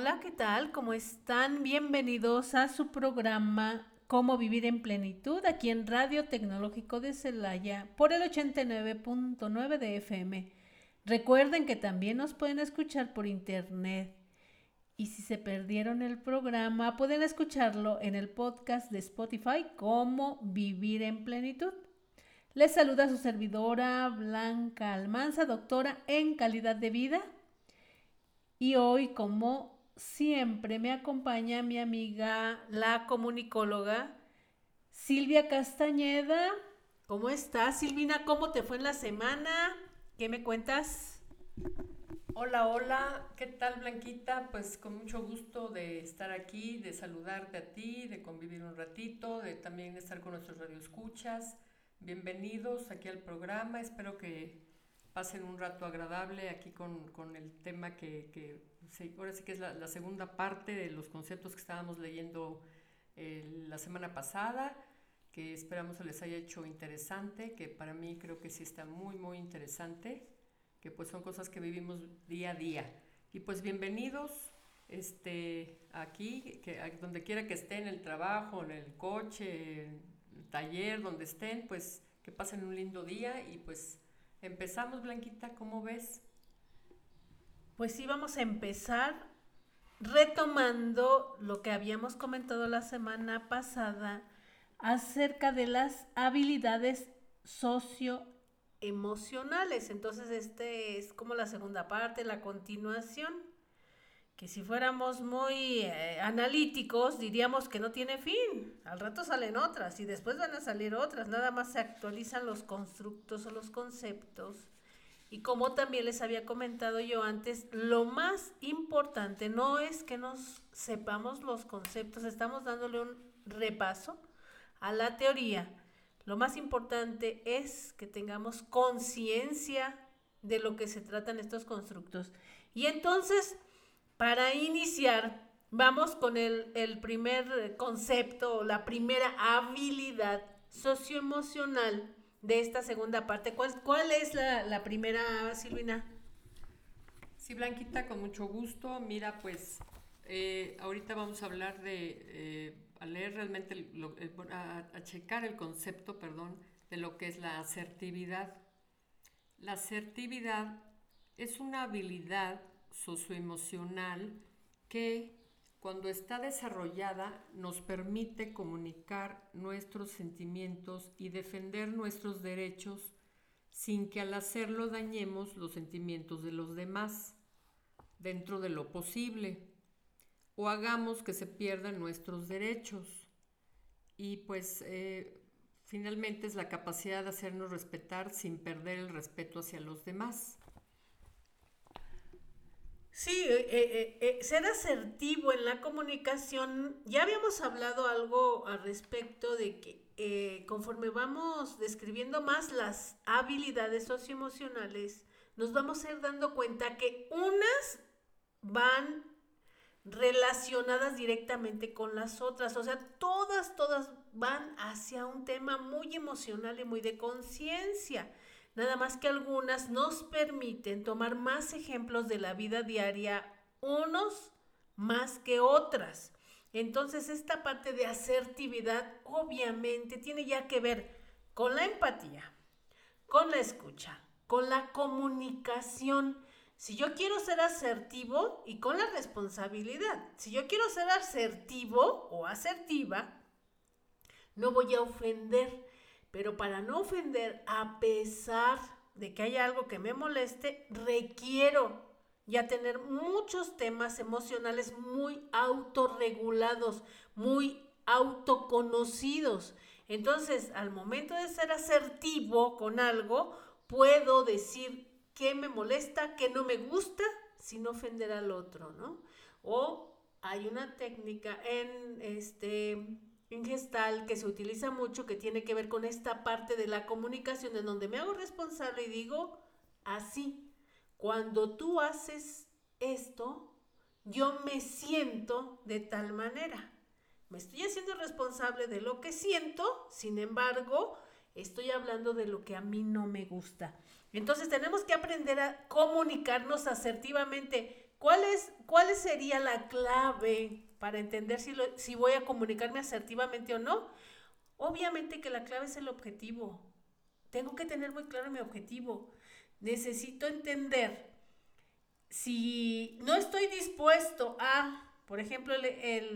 Hola, ¿qué tal? ¿Cómo están? Bienvenidos a su programa Cómo vivir en plenitud aquí en Radio Tecnológico de Celaya por el 89.9 de FM. Recuerden que también nos pueden escuchar por internet. Y si se perdieron el programa, pueden escucharlo en el podcast de Spotify Cómo vivir en plenitud. Les saluda su servidora Blanca Almanza, doctora en calidad de vida. Y hoy, como siempre, me acompaña mi amiga, la comunicóloga Silvia Castañeda. ¿Cómo estás, Silvina? ¿Cómo te fue en la semana? ¿Qué me cuentas? Hola, hola, ¿qué tal Blanquita? Pues con mucho gusto de estar aquí, de saludarte a ti, de convivir un ratito, de también estar con nuestros radioescuchas. Bienvenidos aquí al programa, espero que pasen un rato agradable aquí con, con el tema que, que ahora sí que es la, la, segunda parte de los conceptos que estábamos leyendo eh, la semana pasada, que esperamos se les haya hecho interesante, que para mí creo que sí está muy, muy interesante, que pues son cosas que vivimos día a día. Y pues bienvenidos este, aquí, que donde quiera que estén, en el trabajo, en el coche, en el taller, donde estén, pues que pasen un lindo día y pues Empezamos, Blanquita, ¿cómo ves? Pues sí, vamos a empezar retomando lo que habíamos comentado la semana pasada acerca de las habilidades socioemocionales. Entonces, este es como la segunda parte, la continuación, que si fuéramos muy eh, analíticos diríamos que no tiene fin. Al rato salen otras y después van a salir otras. Nada más se actualizan los constructos o los conceptos. Y como también les había comentado yo antes, lo más importante no es que nos sepamos los conceptos, estamos dándole un repaso a la teoría. Lo más importante es que tengamos conciencia de lo que se tratan estos constructos. Y entonces para iniciar, vamos con el, primer concepto, la primera habilidad socioemocional de esta segunda parte. ¿Cuál, cuál es la, primera, Silvina? Sí, Blanquita, con mucho gusto. Mira, pues eh, ahorita vamos a hablar de, eh, a leer realmente, eh, a, checar el concepto, perdón, de lo que es la asertividad. La asertividad es una habilidad socioemocional que cuando está desarrollada nos permite comunicar nuestros sentimientos y defender nuestros derechos sin que al hacerlo dañemos los sentimientos de los demás dentro de lo posible o hagamos que se pierdan nuestros derechos. Y pues eh, finalmente es la capacidad de hacernos respetar sin perder el respeto hacia los demás. Sí, eh, eh, eh, ser asertivo en la comunicación, ya habíamos hablado algo al respecto de que conforme vamos describiendo más las habilidades socioemocionales, nos vamos a ir dando cuenta que unas van relacionadas directamente con las otras, o sea, todas, todas van hacia un tema muy emocional y muy de conciencia. Nada más que algunas nos permiten tomar más ejemplos de la vida diaria, unos más que otras. Entonces, esta parte de asertividad obviamente tiene ya que ver con la empatía, con la escucha, con la comunicación. Si yo quiero ser asertivo y con la responsabilidad, si yo quiero ser asertivo o asertiva, no voy a ofender, pero para no ofender, a pesar de que haya algo que me moleste, requiero ya tener muchos temas emocionales muy autorregulados, muy autoconocidos. Entonces, al momento de ser asertivo con algo, puedo decir qué me molesta, qué no me gusta, sin ofender al otro, ¿no? O hay una técnica en este en gestal que se utiliza mucho, que tiene que ver con esta parte de la comunicación, en donde me hago responsable y digo así, cuando tú haces esto, yo me siento de tal manera. Me estoy haciendo responsable de lo que siento, sin embargo, estoy hablando de lo que a mí no me gusta. Entonces tenemos que aprender a comunicarnos asertivamente ¿cuál, es, ¿cuál sería la clave para entender si, si voy a comunicarme asertivamente o no? Obviamente que la clave es el objetivo. Tengo que tener muy claro mi objetivo. Necesito entender si no estoy dispuesto a, por ejemplo,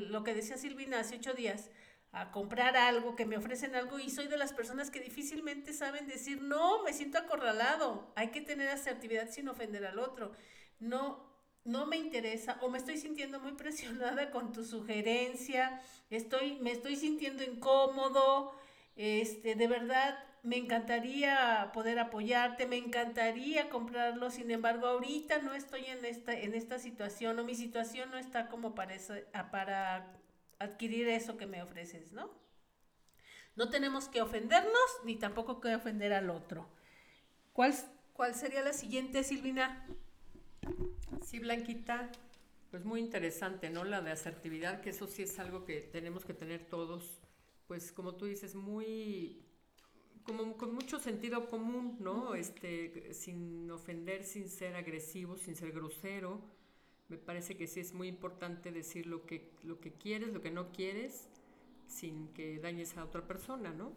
lo que decía Silvina hace ocho días, a comprar algo, que me ofrecen algo y soy de las personas que difícilmente saben decir, no, me siento acorralado, hay que tener asertividad sin ofender al otro. No, no me interesa o me estoy sintiendo muy presionada con tu sugerencia, estoy, me estoy sintiendo incómodo, este, de verdad me encantaría poder apoyarte, me encantaría comprarlo, sin embargo, ahorita no estoy en esta, en esta situación o mi situación no está como para, para adquirir eso que me ofreces, ¿no? No tenemos que ofendernos ni tampoco que ofender al otro. ¿Cuál, cuál sería la siguiente, Silvina? Sí, Blanquita, pues muy interesante, ¿no? La de asertividad, que eso sí es algo que tenemos que tener todos, pues como tú dices, muy como con mucho sentido común, ¿no? Este, sin ofender, sin ser agresivo, sin ser grosero. Me parece que sí es muy importante decir lo que, lo que quieres, lo que no quieres, sin que dañes a otra persona, ¿no?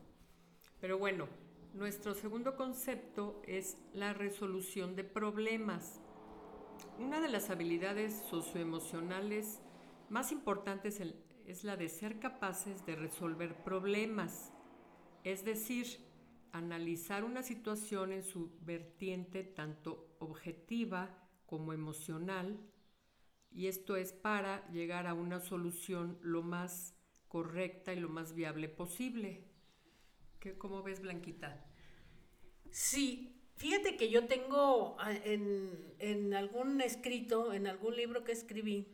Pero bueno, nuestro segundo concepto es la resolución de problemas. Una de las habilidades socioemocionales más importantes es la de ser capaces de resolver problemas, es decir, analizar una situación en su vertiente tanto objetiva como emocional, y esto es para llegar a una solución lo más correcta y lo más viable posible. ¿Qué, ¿Cómo ves, Blanquita? Sí, fíjate que yo tengo ah, en, en algún escrito, en algún libro que escribí,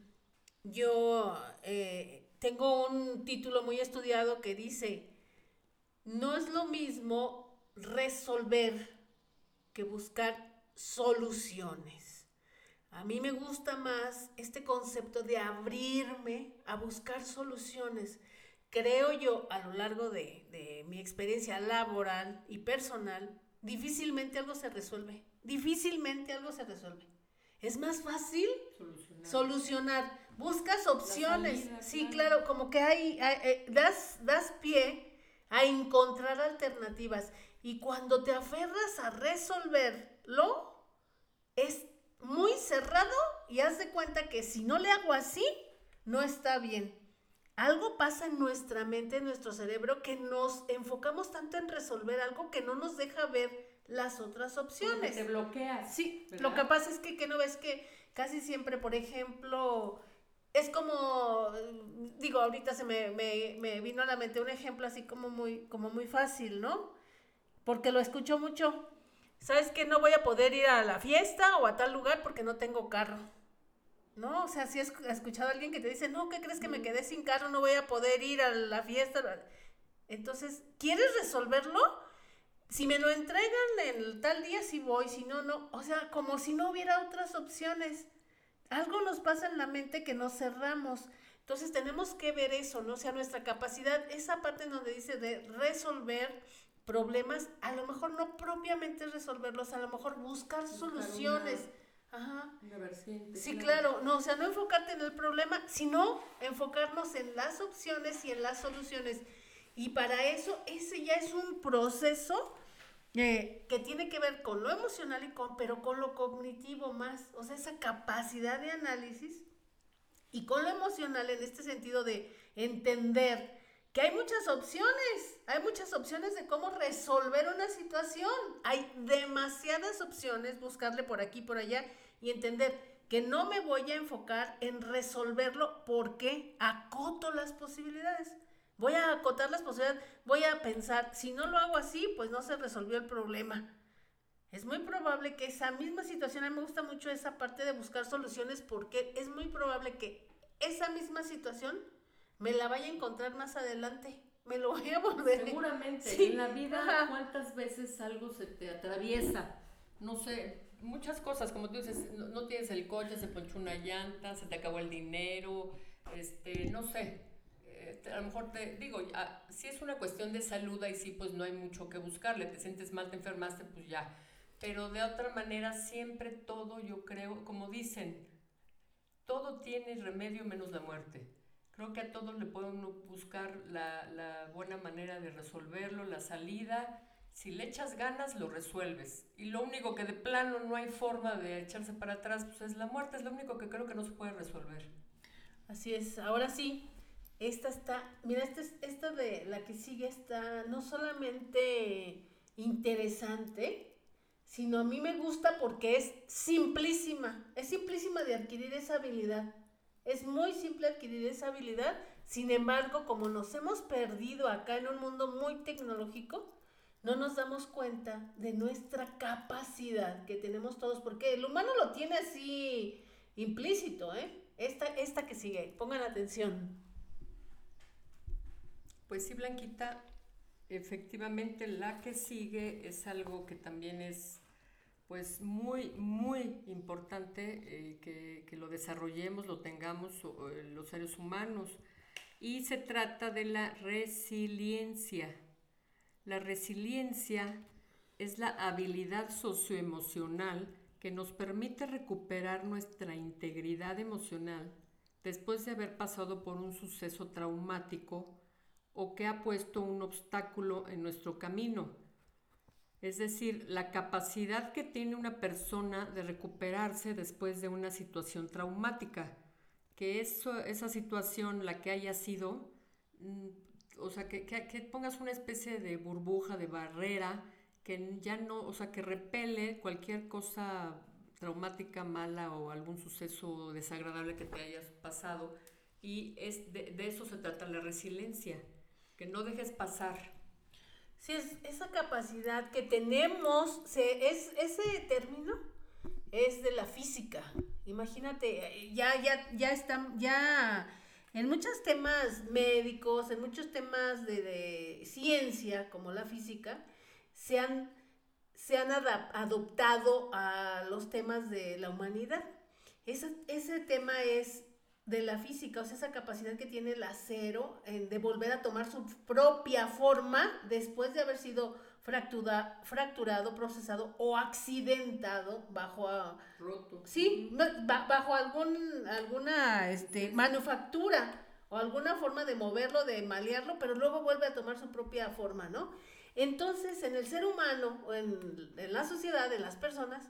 yo eh, tengo un título muy estudiado que dice, no es lo mismo resolver que buscar soluciones. A mí me gusta más este concepto de abrirme a buscar soluciones. Creo yo, a lo largo de, mi experiencia laboral y personal, difícilmente algo se resuelve. Difícilmente algo se resuelve. Es más fácil solucionar. Buscas opciones. sí, claro. como que hay, eh, das, das pie a encontrar alternativas. Y cuando te aferras a resolverlo, es muy cerrado y haz de cuenta que si no le hago así, no está bien. Algo pasa en nuestra mente, en nuestro cerebro, que nos enfocamos tanto en resolver algo que no nos deja ver las otras opciones. te bloqueas. Sí, lo que pasa es que, que no ves que casi siempre, por ejemplo, es como, digo, ahorita se me, me, me, vino a la mente un ejemplo así como muy, como muy fácil, ¿no? porque lo escucho mucho. ¿Sabes que no voy a poder ir a la fiesta o a tal lugar porque no tengo carro? ¿No? O sea, si has escuchado a alguien que te dice, no, ¿qué crees que me quedé sin carro? No voy a poder ir a la fiesta. Entonces, ¿quieres resolverlo? Si me lo entregan en tal día, sí voy, si no, no. O sea, como si no hubiera otras opciones. Algo nos pasa en la mente que nos cerramos. Entonces tenemos que ver eso, ¿no? O sea, nuestra capacidad, esa parte donde dice de resolver, problemas, a lo mejor no propiamente resolverlos, a lo mejor buscar, soluciones. Ajá. sí, claro. no, o sea, no enfocarte en el problema, sino enfocarnos en las opciones y en las soluciones. Y para eso, ese ya es un proceso eh, que tiene que ver con lo emocional y con, pero con lo cognitivo más, o sea, esa capacidad de análisis y con lo emocional en este sentido de entender que hay muchas opciones, hay muchas opciones de cómo resolver una situación. Hay demasiadas opciones, buscarle por aquí, por allá y entender que no me voy a enfocar en resolverlo porque acoto las posibilidades. Voy a acotar las posibilidades, voy a pensar, si no lo hago así, pues no se resolvió el problema. Es muy probable que esa misma situación, a mí me gusta mucho esa parte de buscar soluciones porque es muy probable que esa misma situación me la vaya a encontrar más adelante. Me lo voy a volver. Seguramente. En la vida, ¿cuántas veces algo se te atraviesa? No sé, muchas cosas, como tú dices, no, tienes el coche, se ponchó una llanta, se te acabó el dinero, este, no sé. Eh, a lo mejor te digo, si es una cuestión de salud, ahí sí, pues no hay mucho que buscarle. Te sientes mal, te enfermaste, pues ya. Pero de otra manera, siempre todo, yo creo, como dicen, todo tiene remedio menos la muerte. Creo que a todos le podemos buscar la, la buena manera de resolverlo, la salida. Si le echas ganas, lo resuelves. Y lo único que de plano no hay forma de echarse para atrás, pues es la muerte. Es lo único que creo que no se puede resolver. Así es. Ahora sí, esta está, mira, esta, esta de la que sigue está no solamente interesante, sino a mí me gusta porque es simplísima, es simplísima de adquirir esa habilidad. Es muy simple adquirir esa habilidad, sin embargo, como nos hemos perdido acá en un mundo muy tecnológico, no nos damos cuenta de nuestra capacidad que tenemos todos, porque el humano lo tiene así implícito, ¿eh? Esta, esta que sigue, pongan atención. Pues sí, Blanquita, efectivamente la que sigue es algo que también es pues muy, muy importante eh, que, lo desarrollemos, lo tengamos eh, los seres humanos. Y se trata de la resiliencia. La resiliencia es la habilidad socioemocional que nos permite recuperar nuestra integridad emocional después de haber pasado por un suceso traumático o que ha puesto un obstáculo en nuestro camino. Es decir, la capacidad que tiene una persona de recuperarse después de una situación traumática, que eso, esa situación, la que haya sido, mm, o sea, que, que, pongas una especie de burbuja, de barrera, que ya no, o sea, que repele cualquier cosa traumática, mala o algún suceso desagradable que te hayas pasado. Y es de eso se trata la resiliencia que no dejes pasar. Sí, es esa capacidad que tenemos, se, es, ese término es de la física. Imagínate, ya, ya, ya están, ya en muchos temas médicos, en muchos temas de, ciencia, como la física, se han, se han adoptado a los temas de la humanidad. Ese, ese tema es de la física, o sea, esa capacidad que tiene el acero de volver a tomar su propia forma después de haber sido fractura, fracturado, procesado o accidentado bajo a, roto. Sí, bajo algún alguna este, manufactura o alguna forma de moverlo, de malearlo, pero luego vuelve a tomar su propia forma, ¿no? Entonces, en el ser humano o en, en la sociedad, en las personas,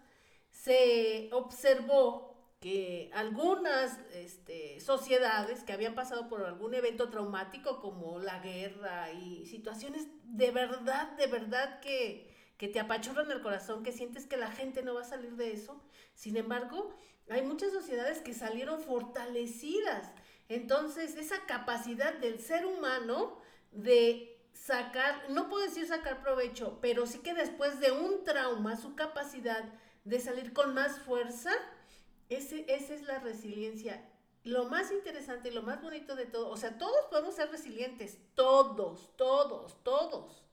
se observó que algunas este, sociedades que habían pasado por algún evento traumático como la guerra y situaciones de verdad, de verdad que, que te apachurran el corazón, que sientes que la gente no va a salir de eso. Sin embargo, hay muchas sociedades que salieron fortalecidas. Entonces, esa capacidad del ser humano de sacar, no puedo decir sacar provecho, pero sí que después de un trauma, su capacidad de salir con más fuerza, ese, esa es la resiliencia. Lo más interesante y lo más bonito de todo, o sea, todos podemos ser resilientes, todos, todos, todos,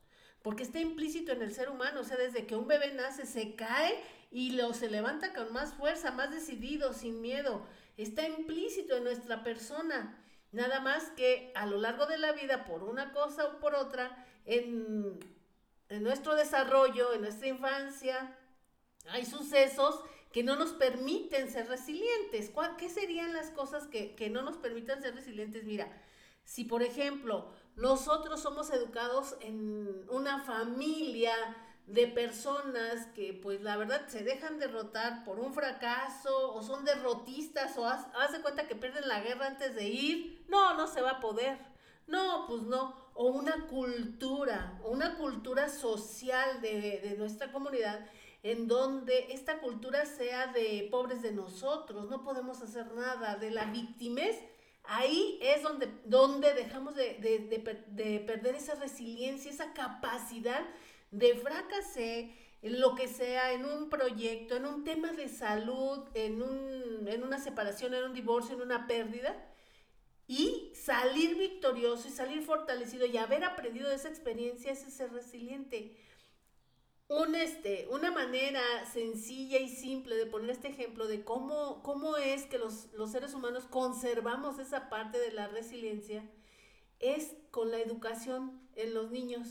porque está implícito en el ser humano, o sea, desde que un bebé nace se cae y lo se levanta con más fuerza, más decidido, sin miedo, está implícito en nuestra persona. Nada más que a lo largo de la vida, por una cosa o por otra, en, en nuestro desarrollo, en nuestra infancia, hay sucesos que no nos permiten ser resilientes. ¿Qué serían las cosas que, no nos permitan ser resilientes? Mira, si por ejemplo nosotros somos educados en una familia de personas que pues la verdad se dejan derrotar por un fracaso o son derrotistas o haz, cuenta que pierden la guerra antes de ir, no, no se va a poder. No, pues no. O una cultura, o una cultura social de, de nuestra comunidad en donde esta cultura sea de pobres de nosotros, no podemos hacer nada, de la victimez, ahí es donde, donde dejamos de, perder esa resiliencia, esa capacidad de fracasar en lo que sea, en un proyecto, en un tema de salud, en, un, en una separación, en un divorcio, en una pérdida, y salir victorioso y salir fortalecido y haber aprendido de esa experiencia es ser resiliente un, este, una manera sencilla y simple de poner este ejemplo de cómo, cómo es que los, seres humanos conservamos esa parte de la resiliencia es con la educación en los niños.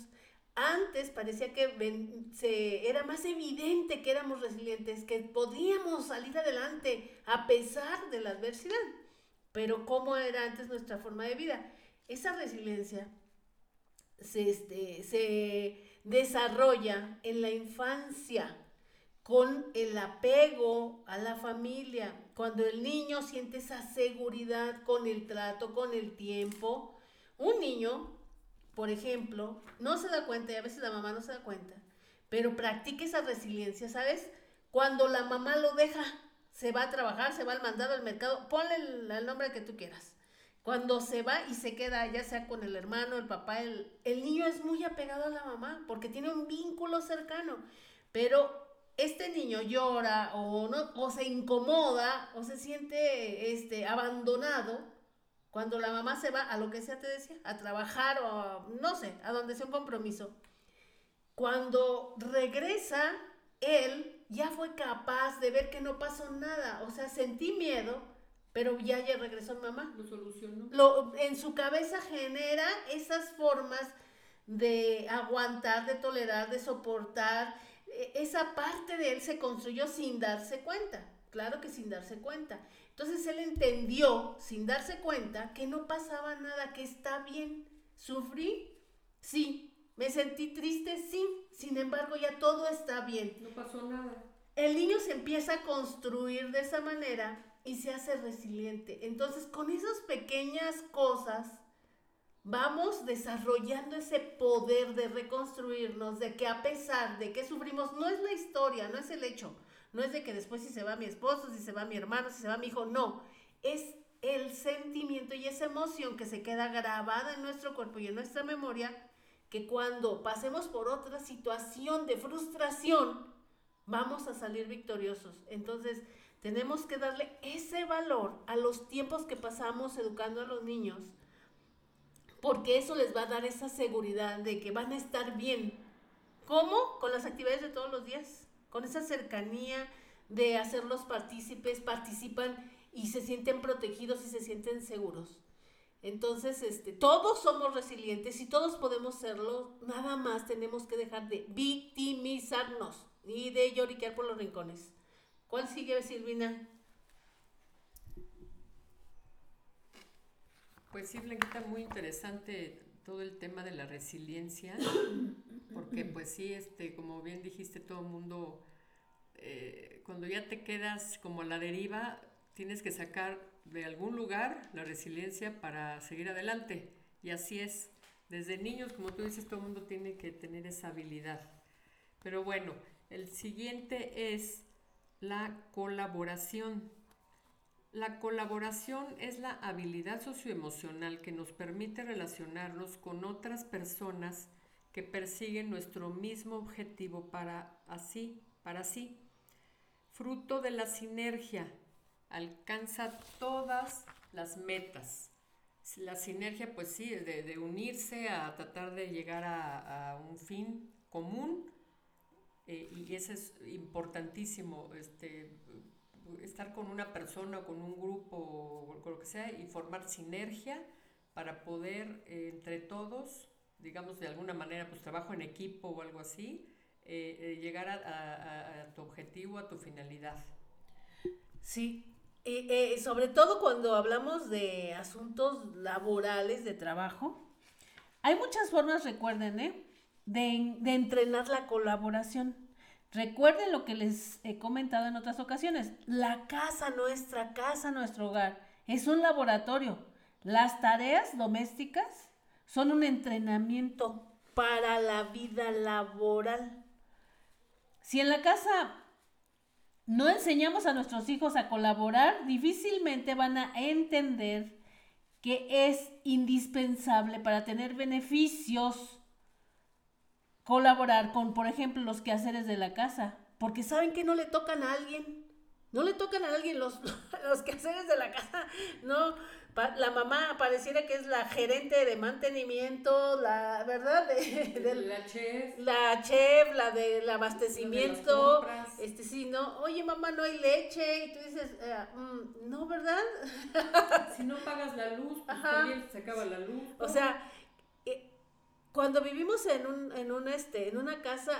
Antes parecía que se, era más evidente que éramos resilientes, que podíamos salir adelante a pesar de la adversidad. pero cómo era antes nuestra forma de vida. Esa resiliencia se, este, se desarrolla en la infancia con el apego a la familia, cuando el niño siente esa seguridad con el trato, con el tiempo. Un niño, por ejemplo, no se da cuenta, y a veces la mamá no se da cuenta, pero practica esa resiliencia, ¿sabes? Cuando la mamá lo deja, se va a trabajar, se va al mandado al mercado, ponle el, nombre que tú quieras. Cuando se va y se queda, ya sea con el hermano, el papá, el, el niño es muy apegado a la mamá porque tiene un vínculo cercano. Pero este niño llora o, no, o se incomoda o se siente este, abandonado cuando la mamá se va a lo que sea, te decía, a trabajar o no sé, a donde sea un compromiso. Cuando regresa, él ya fue capaz de ver que no pasó nada. O sea, sentí miedo, pero ya, ya regresó mamá. Lo solucionó. Lo, en su cabeza genera esas formas de aguantar, de tolerar, de soportar e, esa parte de él se construyó sin darse cuenta, claro que sin darse cuenta. Entonces él entendió, sin darse cuenta, que no pasaba nada, que está bien. ¿Sufrí? Sí. ¿Me sentí triste? Sí. Sin embargo, ya todo está bien. No pasó nada. El niño se empieza a construir de esa manera y se hace resiliente. Entonces, con esas pequeñas cosas, vamos desarrollando ese poder de reconstruirnos, de que a pesar de que sufrimos, no es la historia, no es el hecho, no es de que después si se va mi esposo, si se va mi hermano, si se va mi hijo, no, es el sentimiento y esa emoción que se queda grabada en nuestro cuerpo y en nuestra memoria, que cuando pasemos por otra situación de frustración, vamos a salir victoriosos. Entonces, tenemos que darle ese valor a los tiempos que pasamos educando a los niños porque eso les va a dar esa seguridad de que van a estar bien. ¿Cómo? Con las actividades de todos los días, con esa cercanía de hacerlos partícipes, participan y se sienten protegidos y se sienten seguros. Entonces, este, todos somos resilientes y todos podemos serlo, nada más tenemos que dejar de victimizarnos y de lloriquear por los rincones. ¿Cuál sigue, Silvina? Pues sí, Blanquita, muy interesante todo el tema de la resiliencia, porque pues sí, este, como bien dijiste, todo el mundo, eh, cuando ya te quedas como a la deriva, tienes que sacar de algún lugar la resiliencia para seguir adelante. Y así es. Desde niños, como tú dices, todo el mundo tiene que tener esa habilidad. Pero bueno, el siguiente es la colaboración. La colaboración es la habilidad socioemocional que nos permite relacionarnos con otras personas que persiguen nuestro mismo objetivo para así, para sí. Fruto de la sinergia, alcanza todas las metas. La sinergia, pues sí, de, de unirse a tratar de llegar a, un fin común, eh, y eso es importantísimo, este, estar con una persona con un grupo o con lo que sea y formar sinergia para poder eh, entre todos, digamos de alguna manera, pues trabajo en equipo o algo así, eh, eh, llegar a, tu objetivo, a tu finalidad. Sí, sobre todo cuando hablamos de asuntos laborales, de trabajo, hay muchas formas, recuerden, de, entrenar la colaboración. Recuerden lo que les he comentado en otras ocasiones. La casa, nuestra casa, nuestro hogar, es un laboratorio. Las tareas domésticas son un entrenamiento para la vida laboral. Si en la casa no enseñamos a nuestros hijos a colaborar, difícilmente van a entender que es indispensable para tener beneficios colaborar con, por ejemplo, los quehaceres de la casa, porque saben que no le tocan a alguien, no le tocan a alguien los, los quehaceres de la casa, no, la mamá pareciera que es la gerente de mantenimiento, la verdad, de, la chef, la chef, la del abastecimiento, este sí, no, oye mamá no hay leche. Y tú dices, eh, mm, no, ¿verdad? si no pagas la luz, pues también se acaba la luz. O sea, cuando vivimos en un, en un este, en una casa,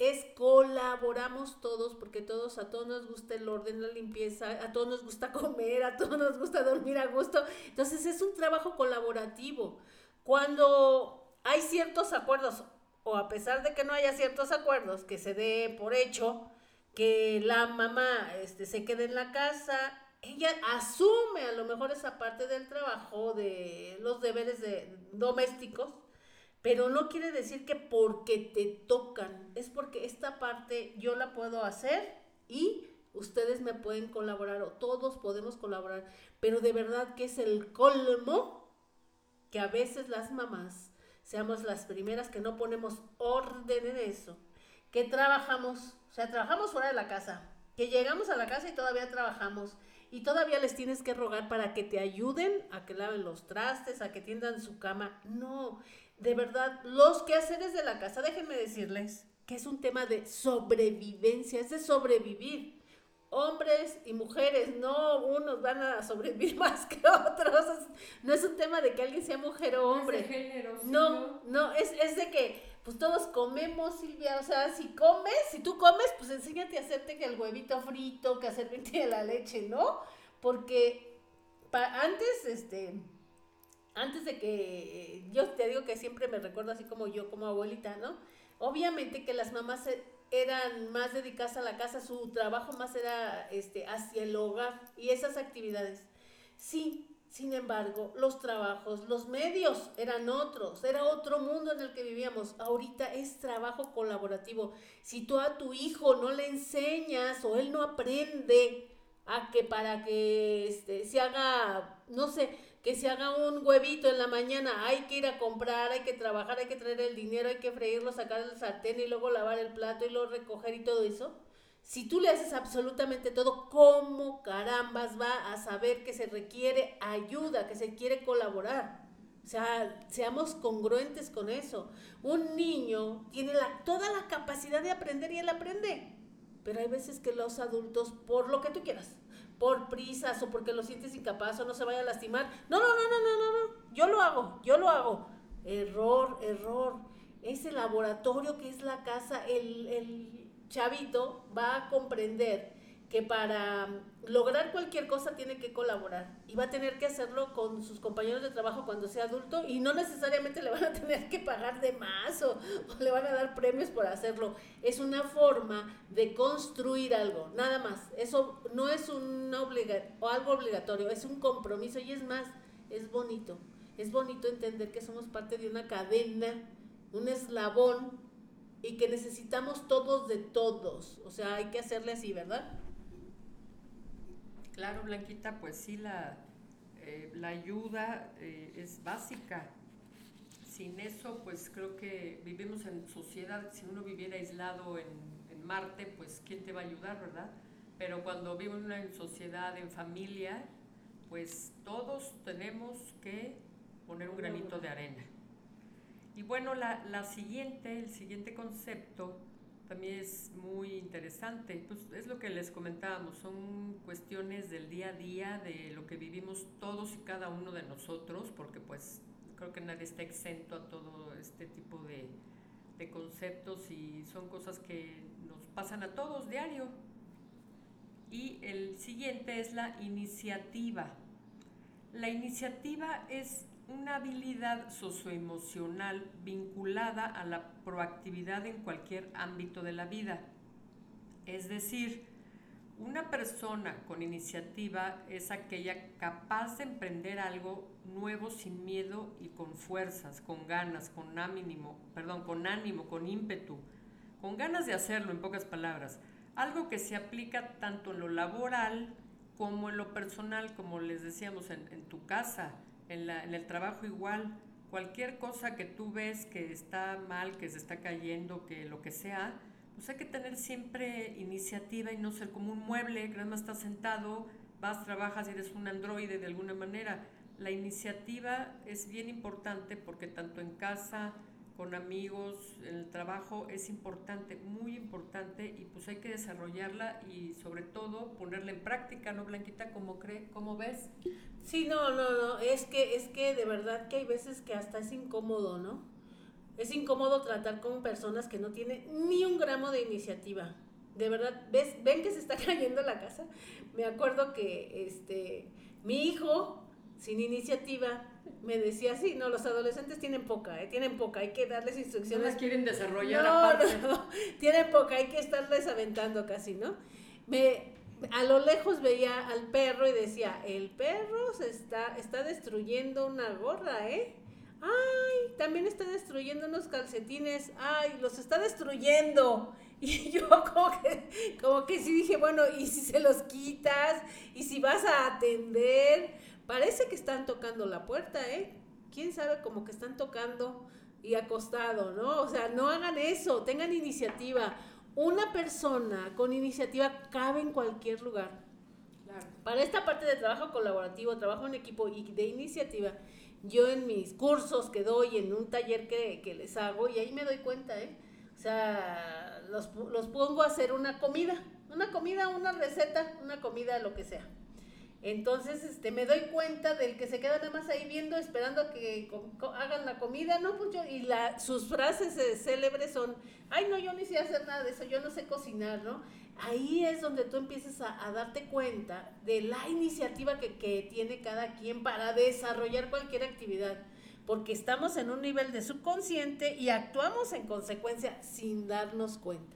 es colaboramos todos, porque todos, a todos nos gusta el orden, la limpieza, a todos nos gusta comer, a todos nos gusta dormir a gusto. Entonces es un trabajo colaborativo. Cuando hay ciertos acuerdos, o a pesar de que no haya ciertos acuerdos, que se dé por hecho que la mamá este, se quede en la casa, ella asume a lo mejor esa parte del trabajo, de los deberes de, domésticos, pero no quiere decir que porque te tocan, es porque esta parte yo la puedo hacer y ustedes me pueden colaborar o todos podemos colaborar, pero de verdad que es el colmo que a veces las mamás seamos las primeras que no ponemos orden en eso, que trabajamos, o sea, trabajamos fuera de la casa, que llegamos a la casa y todavía trabajamos y todavía les tienes que rogar para que te ayuden a que laven los trastes, a que tiendan su cama. No, de verdad, los quehaceres de la casa, déjenme decirles que es un tema de sobrevivencia, es de sobrevivir. Hombres y mujeres, no unos van a sobrevivir más que otros. No es un tema de que alguien sea mujer o hombre. No, género, no, no, es, es de que pues todos comemos, Silvia, o sea, si comes, si tú comes, pues enséñate a hacerte que el huevito frito, que hacer de la leche, ¿no? Porque antes, este, antes de que eh, yo te digo que siempre me recuerdo así como yo, como abuelita, ¿no? Obviamente que las mamás eran más dedicadas a la casa, su trabajo más era este, hacia el hogar y esas actividades. Sí, sin embargo, los trabajos, los medios eran otros, era otro mundo en el que vivíamos. Ahorita es trabajo colaborativo. Si tú a tu hijo no le enseñas o él no aprende a que para que este, se haga, no sé, que se haga un huevito en la mañana, hay que ir a comprar, hay que trabajar, hay que traer el dinero, hay que freírlo, sacar el sartén y luego lavar el plato y luego recoger y todo eso. Si tú le haces absolutamente todo, ¿cómo carambas va a saber que se requiere ayuda, que se quiere colaborar? O sea, seamos congruentes con eso. Un niño tiene la, toda la capacidad de aprender y él aprende. Pero hay veces que los adultos, por lo que tú quieras, por prisas o porque lo sientes incapaz o no se vaya a lastimar. No, no, no, no, no, no, no. Yo lo hago, yo lo hago. Error, error. Ese laboratorio que es la casa, el, el chavito va a comprender que para lograr cualquier cosa tiene que colaborar y va a tener que hacerlo con sus compañeros de trabajo cuando sea adulto y no necesariamente le van a tener que pagar de más o, le van a dar premios por hacerlo. Es una forma de construir algo, nada más. Eso no es un obliga o algo obligatorio, es un compromiso y es más, es bonito. Es bonito entender que somos parte de una cadena, un eslabón y que necesitamos todos de todos. O sea, hay que hacerle así, ¿verdad? Claro, Blanquita, pues sí, la, eh, la ayuda eh, es básica. Sin eso, pues creo que vivimos en sociedad, si uno viviera aislado en, en Marte, pues ¿quién te va a ayudar, verdad? Pero cuando vive uno en sociedad, en familia, pues todos tenemos que poner un granito de arena. Y bueno, la, la siguiente, el siguiente concepto también es muy interesante. Pues es lo que les comentábamos, son cuestiones del día a día, de lo que vivimos todos y cada uno de nosotros, porque pues creo que nadie está exento a todo este tipo de, de conceptos y son cosas que nos pasan a todos diario. Y el siguiente es la iniciativa. La iniciativa es una habilidad socioemocional vinculada a la proactividad en cualquier ámbito de la vida. Es decir, una persona con iniciativa es aquella capaz de emprender algo nuevo sin miedo y con fuerzas, con ganas, con ánimo, perdón, con ánimo, con ímpetu, con ganas de hacerlo en pocas palabras. Algo que se aplica tanto en lo laboral como en lo personal, como les decíamos, en, en tu casa, en, la, en el trabajo igual, cualquier cosa que tú ves que está mal, que se está cayendo, que lo que sea, pues hay que tener siempre iniciativa y no ser como un mueble que nada más estás sentado, vas, trabajas y eres un androide de alguna manera. La iniciativa es bien importante porque tanto en casa, con amigos, en el trabajo es importante, muy importante y pues hay que desarrollarla y sobre todo ponerla en práctica, ¿no, Blanquita? ¿Cómo cree? ¿Cómo ves? Sí, no, no, no, es que, es que de verdad que hay veces que hasta es incómodo, ¿no? es incómodo tratar con personas que no tienen ni un gramo de iniciativa. De verdad, ¿ves? ¿ven que se está cayendo la casa? Me acuerdo que este, mi hijo, sin iniciativa, me decía así, no, los adolescentes tienen poca, ¿eh? tienen poca, hay que darles instrucciones. No quieren desarrollar no, aparte. No, tienen poca, hay que estarles aventando casi, ¿no? Me, a lo lejos veía al perro y decía, el perro se está, está destruyendo una gorra, ¿eh? Ay, también está destruyendo unos calcetines, ay, los está destruyendo. Y yo como que, como que sí dije, bueno, ¿y si se los quitas? ¿Y si vas a atender? Parece que están tocando la puerta, ¿eh? ¿Quién sabe como que están tocando y acostado, ¿no? O sea, no hagan eso, tengan iniciativa. Una persona con iniciativa cabe en cualquier lugar. Claro. Para esta parte de trabajo colaborativo, trabajo en equipo y de iniciativa, yo en mis cursos que doy, en un taller que, que les hago, y ahí me doy cuenta, ¿eh? O sea, los, los pongo a hacer una comida, una comida, una receta, una comida, lo que sea. Entonces, este, me doy cuenta del que se queda nada más ahí viendo, esperando a que hagan la comida, ¿no? Pues y la, sus frases célebres son, ay, no, yo ni sé hacer nada de eso, yo no sé cocinar, ¿no? Ahí es donde tú empiezas a, a darte cuenta de la iniciativa que, que tiene cada quien para desarrollar cualquier actividad, porque estamos en un nivel de subconsciente y actuamos en consecuencia sin darnos cuenta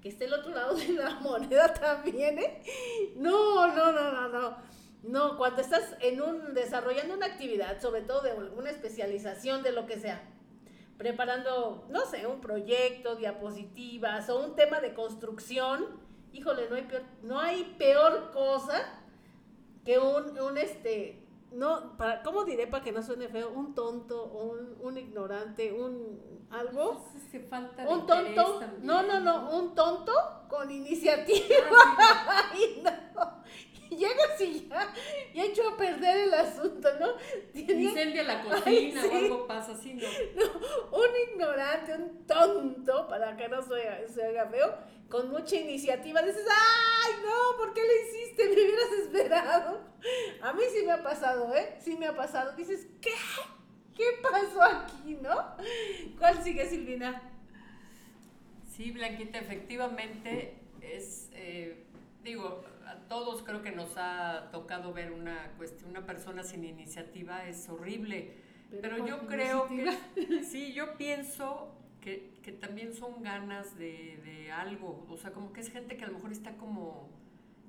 que esté el otro lado de la moneda también, ¿eh? No, no, no, no, no. No, cuando estás en un desarrollando una actividad, sobre todo de alguna especialización de lo que sea, preparando, no sé, un proyecto, diapositivas o un tema de construcción, híjole, no hay peor, no hay peor cosa que un, un este, no, para, ¿cómo diré para que no suene feo? Un tonto, un, un ignorante, un algo. Falta un tonto, también, no, no, no, un tonto con iniciativa. Ah, Ay, no. Y llegas y ya, y echó a perder el asunto, ¿no? sí. Tenía- Incendia la cocina Ay, o sí. algo pasa así, ¿no? no, un ignorante, un tonto, para que no se se oiga feo, con mucha iniciativa, dices, ¡ay, no! ¿Por qué lo hiciste? Me hubieras esperado. A mí sí me ha pasado, ¿eh? Sí me ha pasado. Dices, ¿qué? ¿Qué pasó aquí, no? ¿Cuál sigue, Silvina? Sí, Blanquita, efectivamente es, eh, digo, a todos creo que nos ha tocado ver una cuestión, una persona sin iniciativa es horrible, pero, con yo creo iniciativa. que, sí, yo pienso que, que también son ganas de, de algo, o sea, como que es gente que a lo mejor está como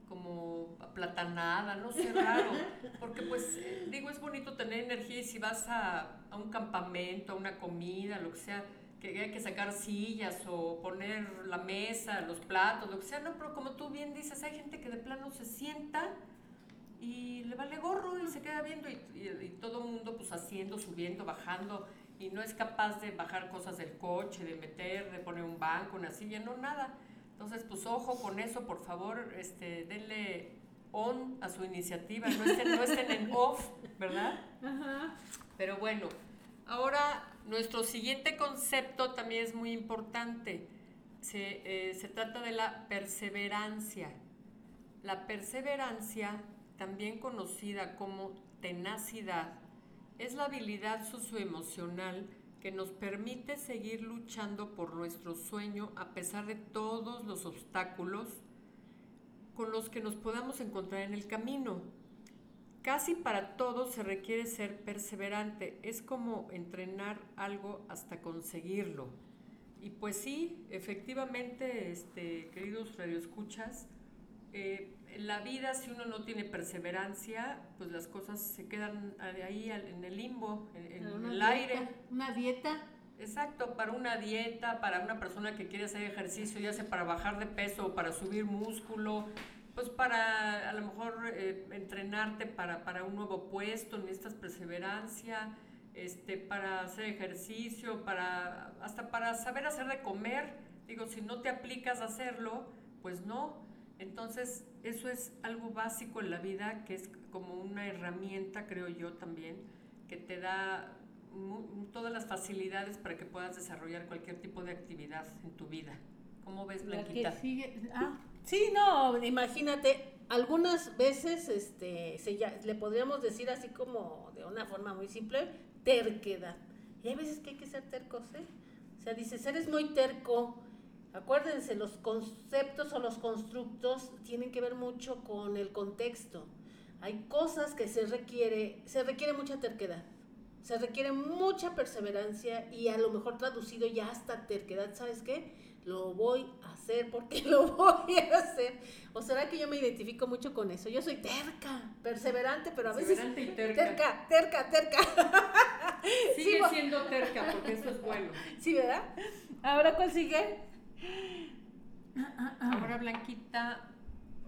como aplatanada, no sé, raro, porque pues eh, digo, es bonito tener energía y si vas a, a un campamento, a una comida, lo que sea, que hay que sacar sillas o poner la mesa, los platos, lo que sea, no, pero como tú bien dices, hay gente que de plano se sienta y le vale gorro y se queda viendo y, y- y todo el mundo pues haciendo, subiendo, bajando y no es capaz de bajar cosas del coche, de meter, de poner un banco, una silla, no, nada. Entonces, pues ojo con eso, por favor, este, denle on a su iniciativa, no estén, no estén en off, ¿verdad? Ajá. Pero bueno, ahora nuestro siguiente concepto también es muy importante. Se, eh, se trata de la perseverancia. La perseverancia, también conocida como tenacidad, es la habilidad socioemocional que nos permite seguir luchando por nuestro sueño a pesar de todos los obstáculos con los que nos podamos encontrar en el camino. Casi para todo se requiere ser perseverante, es como entrenar algo hasta conseguirlo. Y pues sí, efectivamente, este, queridos radioescuchas, eh, la vida si uno no tiene perseverancia, pues las cosas se quedan ahí en el limbo, en, en el dieta, aire. Una dieta. Exacto, para una dieta, para una persona que quiere hacer ejercicio, ya sea para bajar de peso o para subir músculo, pues para a lo mejor eh, entrenarte para, para un nuevo puesto, necesitas perseverancia, este, para hacer ejercicio, para, hasta para saber hacer de comer. Digo, si no te aplicas a hacerlo, pues no. Entonces, eso es algo básico en la vida, que es como una herramienta, creo yo también, que te da mu- todas las facilidades para que puedas desarrollar cualquier tipo de actividad en tu vida. ¿Cómo ves, La que Blanquita? sigue. Ah, sí, no, imagínate, algunas veces este, se ya- le podríamos decir así como de una forma muy simple, terquedad. Y hay veces que hay que ser tercos, ¿eh? sea, dices, eres muy terco. Acuérdense, los conceptos o los constructos tienen que ver mucho con el contexto. Hay cosas que se requiere, se requiere mucha terquedad. Se requiere mucha perseverancia y a lo mejor traducido ya hasta terquedad, ¿sabes qué? Lo voy a hacer porque lo voy a hacer. ¿O será que yo me identifico mucho con eso? Yo soy terca, perseverante, pero a veces... Perseverante y terca. Terca, terca, terca. Sigue Sí, siendo terca porque eso es bueno. Sí, ¿verdad? Ahora, ¿cuál sigue? Ahora Blanquita,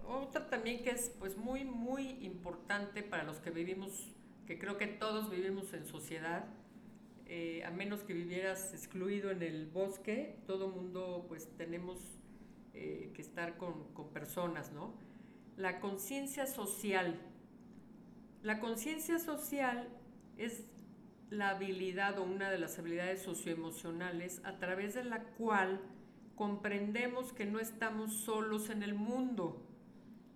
otra también que es pues muy muy importante para los que vivimos, que creo que todos vivimos en sociedad, eh, a menos que vivieras excluido en el bosque, todo mundo pues tenemos eh, que estar con, con personas, ¿no? La conciencia social. La conciencia social es la habilidad o una de las habilidades socioemocionales a través de la cual comprendemos que no estamos solos en el mundo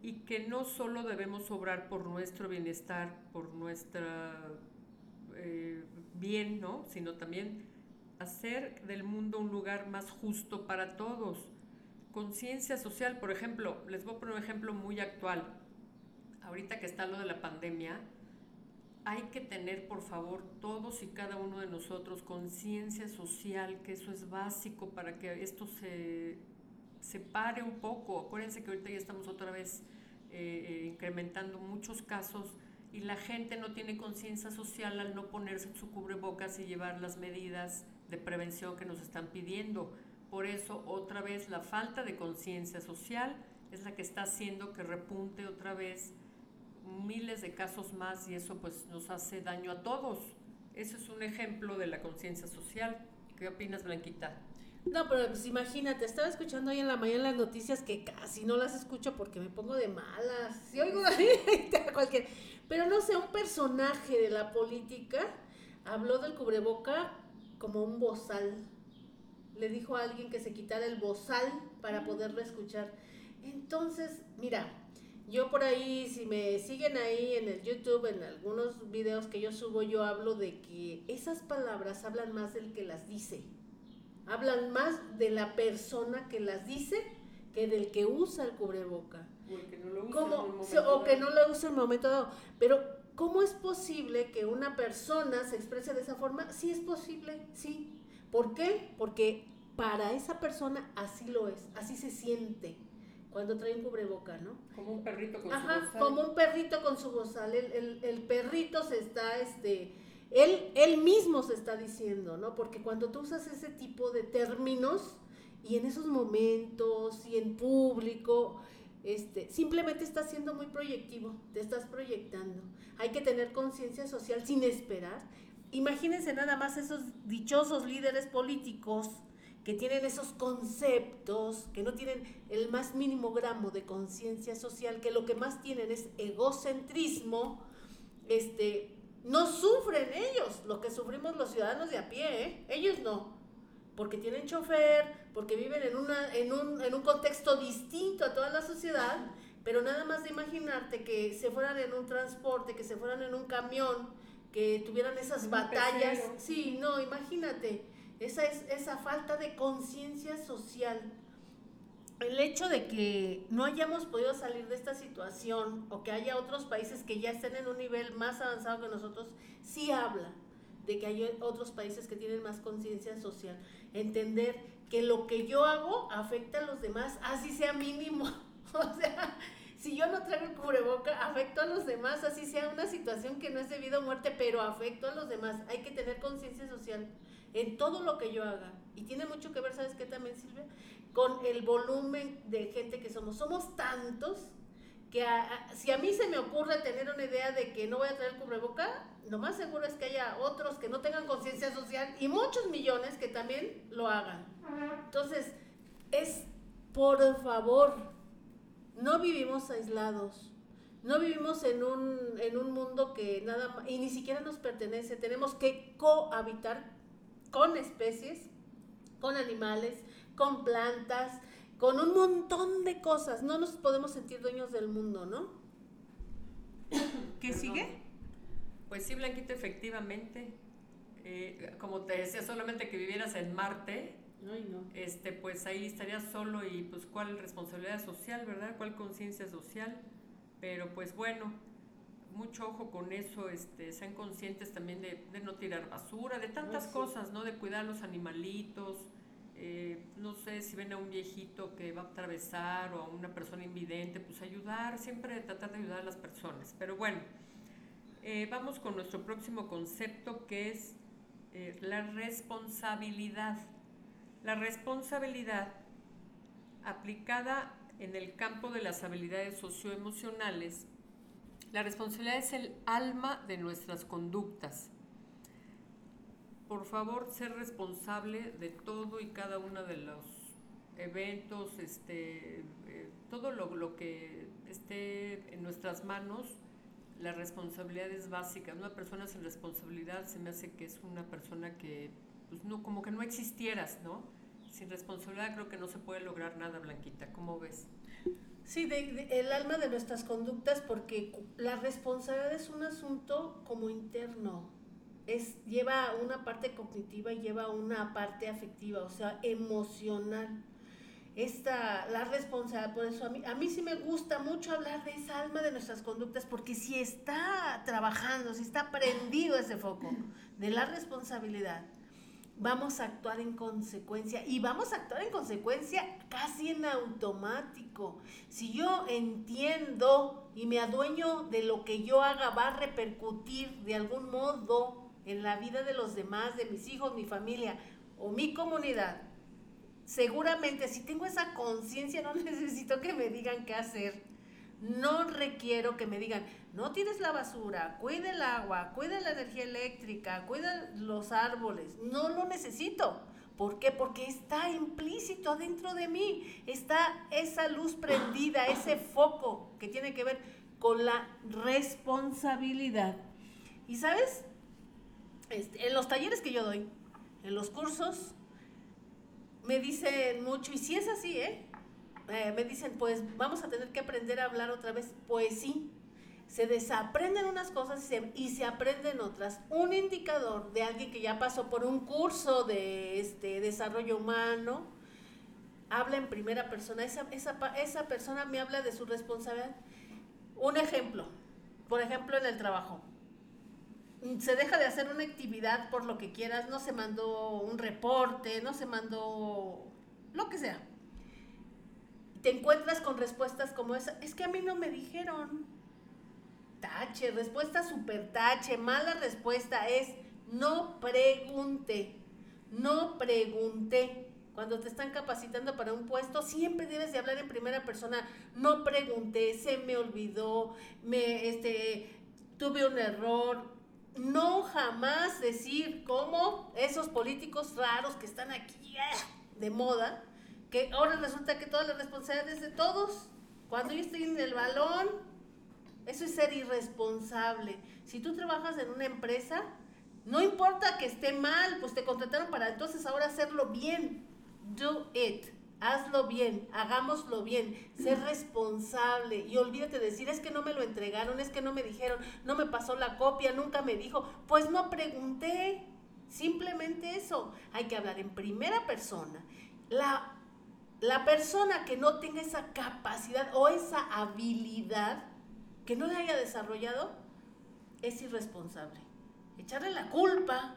y que no solo debemos obrar por nuestro bienestar, por nuestra eh, bien, ¿no? sino también hacer del mundo un lugar más justo para todos. Conciencia social, por ejemplo, les voy a poner un ejemplo muy actual. Ahorita que está lo de la pandemia, hay que tener, por favor, todos y cada uno de nosotros conciencia social, que eso es básico para que esto se, se pare un poco. Acuérdense que ahorita ya estamos otra vez eh, eh, incrementando muchos casos y la gente no tiene conciencia social al no ponerse su cubrebocas y llevar las medidas de prevención que nos están pidiendo. Por eso, otra vez, la falta de conciencia social es la que está haciendo que repunte otra vez miles de casos más y eso pues nos hace daño a todos. Ese es un ejemplo de la conciencia social. ¿Qué opinas, Blanquita? No, pero pues imagínate, estaba escuchando hoy en la mañana las noticias que casi no las escucho porque me pongo de malas. Si oigo cualquier. Pero no sé, un personaje de la política habló del cubreboca como un bozal. Le dijo a alguien que se quitara el bozal para poderlo escuchar. Entonces, mira, yo por ahí, si me siguen ahí en el YouTube, en algunos videos que yo subo, yo hablo de que esas palabras hablan más del que las dice. Hablan más de la persona que las dice que del que usa el cubreboca. Porque no lo ¿Cómo? Se- o que no lo usa en un momento dado. Pero, ¿cómo es posible que una persona se exprese de esa forma? Sí es posible, sí. ¿Por qué? Porque para esa persona así lo es, así se siente cuando trae un cubreboca, ¿no? Como un perrito con Ajá, su bozal. como un perrito con su bozal. El, el- el perrito se está, este, él, él mismo se está diciendo, ¿no? Porque cuando tú usas ese tipo de términos y en esos momentos y en público, este, simplemente estás siendo muy proyectivo, te estás proyectando. Hay que tener conciencia social sin esperar. Imagínense nada más esos dichosos líderes políticos que tienen esos conceptos, que no tienen el más mínimo gramo de conciencia social, que lo que más tienen es egocentrismo, este, no sufren ellos, lo que sufrimos los ciudadanos de a pie, ¿eh? ellos no, porque tienen chofer, porque viven en, una, en, un, en un contexto distinto a toda la sociedad, pero nada más de imaginarte que se fueran en un transporte, que se fueran en un camión, que tuvieran esas batallas, sí, no, imagínate, esa es esa falta de conciencia social. El hecho de que no hayamos podido salir de esta situación o que haya otros países que ya estén en un nivel más avanzado que nosotros, sí habla de que hay otros países que tienen más conciencia social. Entender que lo que yo hago afecta a los demás, así sea mínimo. O sea, si yo no traigo el cubreboca, afecto a los demás, así sea una situación que no es debido a muerte, pero afecto a los demás. Hay que tener conciencia social en todo lo que yo haga. Y tiene mucho que ver, ¿sabes qué también, Silvia? Con el volumen de gente que somos. Somos tantos que a- a- si a mí se me ocurre tener una idea de que no voy a traer el cubreboca, lo más seguro es que haya otros que no tengan conciencia social y muchos millones que también lo hagan. Entonces, es por favor, no vivimos aislados. No vivimos en un, en un mundo que nada y ni siquiera nos pertenece. Tenemos que cohabitar con especies, con animales, con plantas, con un montón de cosas. No nos podemos sentir dueños del mundo, ¿no? ¿Qué Perdón. sigue? Pues sí, Blanquita, efectivamente. Eh, como te decía, solamente que vivieras en Marte, este, pues ahí estaría solo y pues cuál responsabilidad social, ¿verdad? ¿Cuál conciencia social? Pero pues bueno, mucho ojo con eso, este, sean conscientes también de, no tirar basura, de tantas cosas, ¿no? De cuidar a los animalitos, eh, no sé si ven a un viejito que va a atravesar o a una persona invidente, pues ayudar, siempre tratar de ayudar a las personas. Pero bueno, eh, vamos con nuestro próximo concepto que es eh, la responsabilidad. La responsabilidad aplicada en el campo de las habilidades socioemocionales, la responsabilidad es el alma de nuestras conductas. Por favor, ser responsable de todo y cada uno de los eventos, este, eh, todo lo, lo, que esté en nuestras manos, la responsabilidad es básica. Una persona sin responsabilidad se me hace que es una persona que pues no, como que no existieras, ¿no? Sin responsabilidad creo que no se puede lograr nada, Blanquita. ¿Cómo ves? Sí, de, el alma de nuestras conductas, porque la responsabilidad es un asunto como interno. Es, lleva una parte cognitiva y lleva una parte afectiva, o sea, emocional. Esta, la responsabilidad, por eso a mí, a mí sí me gusta mucho hablar de esa alma de nuestras conductas, porque si está trabajando, si está prendido ese foco de la responsabilidad, vamos a actuar en consecuencia y vamos a actuar en consecuencia casi en automático. Si yo entiendo y me adueño de lo que yo haga va a repercutir de algún modo en la vida de los demás, de mis hijos, mi familia o mi comunidad, seguramente si tengo esa conciencia no necesito que me digan qué hacer no requiero que me digan, no tienes la basura, cuida el agua, cuida la energía eléctrica, cuida los árboles. No lo necesito. ¿Por qué? Porque está implícito dentro de mí. Está esa luz prendida, ese foco que tiene que ver con la responsabilidad. Y sabes, este, en los talleres que yo doy, en los cursos, me dicen mucho, y si es así, ¿eh? Eh, me dicen, pues vamos a tener que aprender a hablar otra vez. Pues sí, se desaprenden unas cosas y se, aprenden otras. Un indicador de alguien que ya pasó por un curso de este, desarrollo humano, habla en primera persona, esa, esa, esa persona me habla de su responsabilidad. Un ejemplo, por ejemplo en el trabajo. Se deja de hacer una actividad por lo que quieras, no se mandó un reporte, no se mandó lo que sea te encuentras con respuestas como esa, es que a mí no me dijeron. Tache, respuesta super tache, mala respuesta es no pregunte, no pregunté. Cuando te están capacitando para un puesto, siempre debes de hablar en primera persona. No pregunté, se me olvidó, me, este, tuve un error. No jamás decir como esos políticos raros que están aquí ah, de moda, que ahora resulta que toda la responsabilidad es de todos. Cuando yo estoy en el balón, eso es ser irresponsable. Si tú trabajas en una empresa, no importa que esté mal, pues te contrataron para entonces ahora hacerlo bien. Do it. Hazlo bien, hagámoslo bien, ser responsable y olvídate de decir, es que no me lo entregaron, es que no me dijeron, no me pasó la copia, nunca me dijo, pues no pregunté, simplemente eso. Hay que hablar en primera persona. La la persona que no tenga esa capacidad o esa habilidad que no la haya desarrollado es irresponsable. Echarle la culpa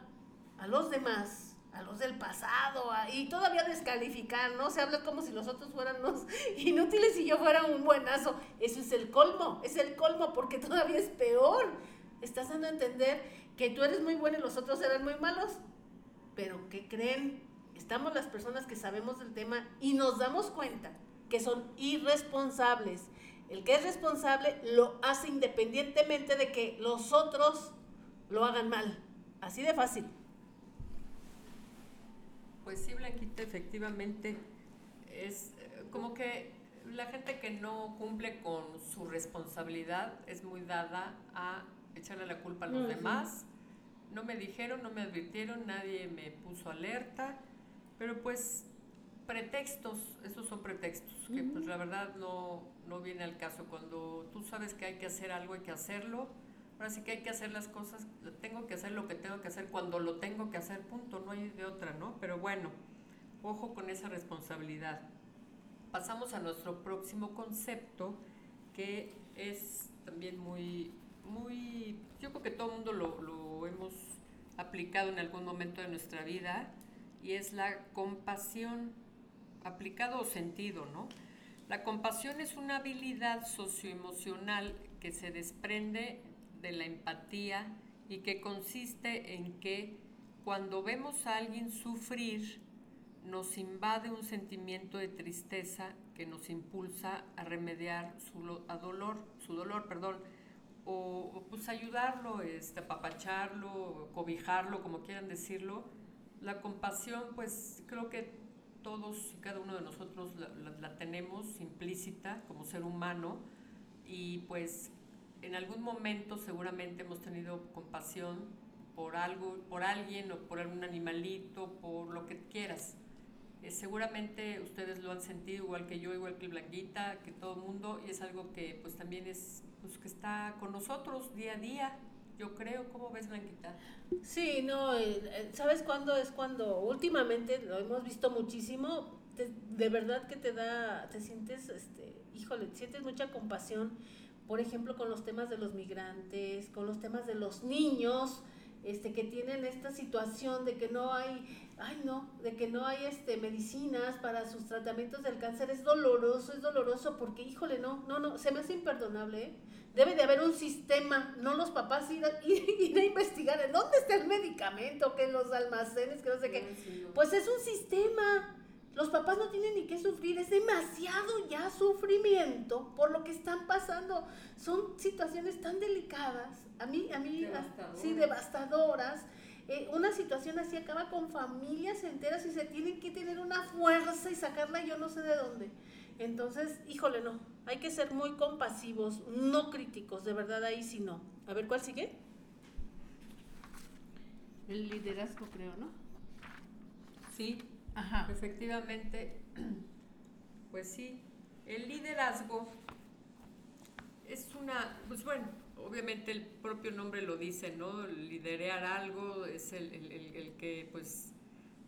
a los demás, a los del pasado, y todavía descalificar, ¿no? Se habla como si los otros fueran los inútiles y yo fuera un buenazo. Eso es el colmo, es el colmo porque todavía es peor. Estás dando a entender que tú eres muy bueno y los otros eran muy malos. Pero ¿qué creen? Estamos las personas que sabemos del tema y nos damos cuenta que son irresponsables. El que es responsable lo hace independientemente de que los otros lo hagan mal. Así de fácil. Pues sí, Blanquita, efectivamente es eh, como que la gente que no cumple con su responsabilidad es muy dada a echarle la culpa a los demás. No me dijeron, no me advirtieron, nadie me puso alerta pero pues pretextos, esos son pretextos, que pues la verdad no, no viene al caso. Cuando tú sabes que hay que hacer algo, hay que hacerlo. Ahora sí que hay que hacer las cosas, tengo que hacer lo que tengo que hacer cuando lo tengo que hacer, punto, no hay de otra, ¿no? Pero bueno, Ojo con esa responsabilidad. Pasamos a nuestro próximo concepto que es también muy, muy, yo creo que todo el mundo lo, lo hemos aplicado en algún momento de nuestra vida y es la compasión, aplicado o sentido, ¿no? La compasión es una habilidad socioemocional que se desprende de la empatía y que consiste en que cuando vemos a alguien sufrir, nos invade un sentimiento de tristeza que nos impulsa a remediar su dolor, su dolor, perdón, o, pues ayudarlo, este, apapacharlo, cobijarlo, como quieran decirlo. La compasión, pues creo que todos y cada uno de nosotros la, tenemos implícita como ser humano y pues en algún momento seguramente hemos tenido compasión por algo, por alguien o por algún animalito, por lo que quieras. Eh, seguramente ustedes lo han sentido igual que yo, igual que Blanquita, que todo el mundo, y es algo que pues también es, pues que está con nosotros día a día, yo creo. ¿Cómo ves, Blanquita? Sí, no, ¿sabes cuándo es cuando últimamente lo hemos visto muchísimo? de verdad que te da, te sientes, este, híjole, sientes mucha compasión, por ejemplo, con los temas de los migrantes, con los temas de los niños, este, que tienen esta situación de que no hay, ay no, de que no hay este, medicinas para sus tratamientos del cáncer, es doloroso, es doloroso porque, híjole, no, no, no, se me hace imperdonable, ¿eh? Debe de haber un sistema, no los papás ir a, ir, a investigar en dónde está el medicamento, que en los almacenes, que no sé qué. Pues es un sistema. Los papás no tienen ni qué sufrir, es demasiado ya sufrimiento por lo que están pasando. Son situaciones tan delicadas, a mí, a mí, devastadoras. sí, devastadoras. Eh, una situación así acaba con familias enteras y se tienen que tener una fuerza y sacarla yo no sé de dónde. Entonces, híjole, no, hay que ser muy compasivos, no críticos, de verdad ahí sí no. A ver, ¿cuál sigue? El liderazgo, creo, ¿no? Sí, Ajá. efectivamente, pues sí, el liderazgo es una, pues bueno, obviamente el propio nombre lo dice, ¿no? Liderear algo es el, que pues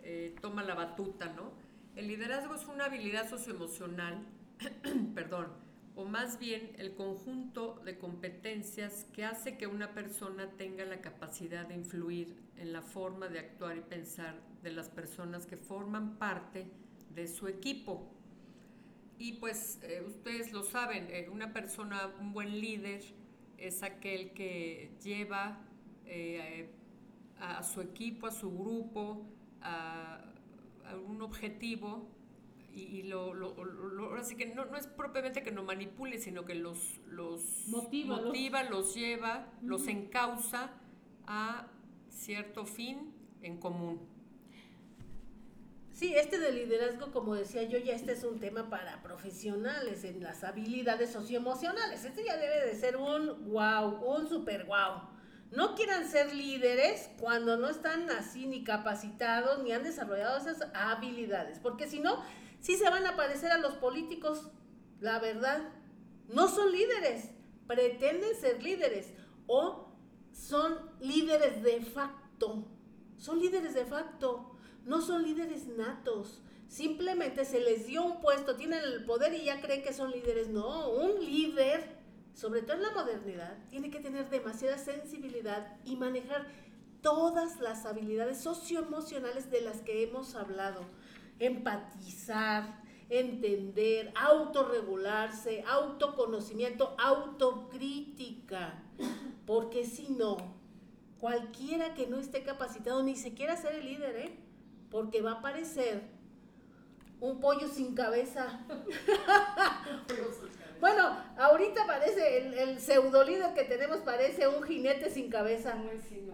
eh, toma la batuta, ¿no? El liderazgo es una habilidad socioemocional, perdón, o más bien el conjunto de competencias que hace que una persona tenga la capacidad de influir en la forma de actuar y pensar de las personas que forman parte de su equipo. Y pues eh, ustedes lo saben, eh, una persona, un buen líder es aquel que lleva eh, a, su equipo, a su grupo, a, un objetivo y, lo, lo, ahora sí que no, no, es propiamente que no manipule, sino que los, los motiva, los, lleva, los encausa a cierto fin en común. Sí, este de liderazgo, como decía yo, ya este es un tema para profesionales en las habilidades socioemocionales. Este ya debe de ser un wow, un super wow. No quieran ser líderes cuando no están así ni capacitados ni han desarrollado esas habilidades, porque si no, sí se van a parecer a los políticos, la verdad. No son líderes, pretenden ser líderes o son líderes de facto. Son líderes de facto, no son líderes natos. Simplemente se les dio un puesto, tienen el poder y ya creen que son líderes. No, un líder sobre todo en la modernidad, tiene que tener demasiada sensibilidad y manejar todas las habilidades socioemocionales de las que hemos hablado. Empatizar, entender, autorregularse, autoconocimiento, autocrítica. Porque si no, cualquiera que no esté capacitado, ni siquiera ser el líder, ¿eh? porque va a parecer un pollo sin cabeza. Bueno, ahorita parece, el, el pseudo líder que tenemos parece un jinete sin cabeza.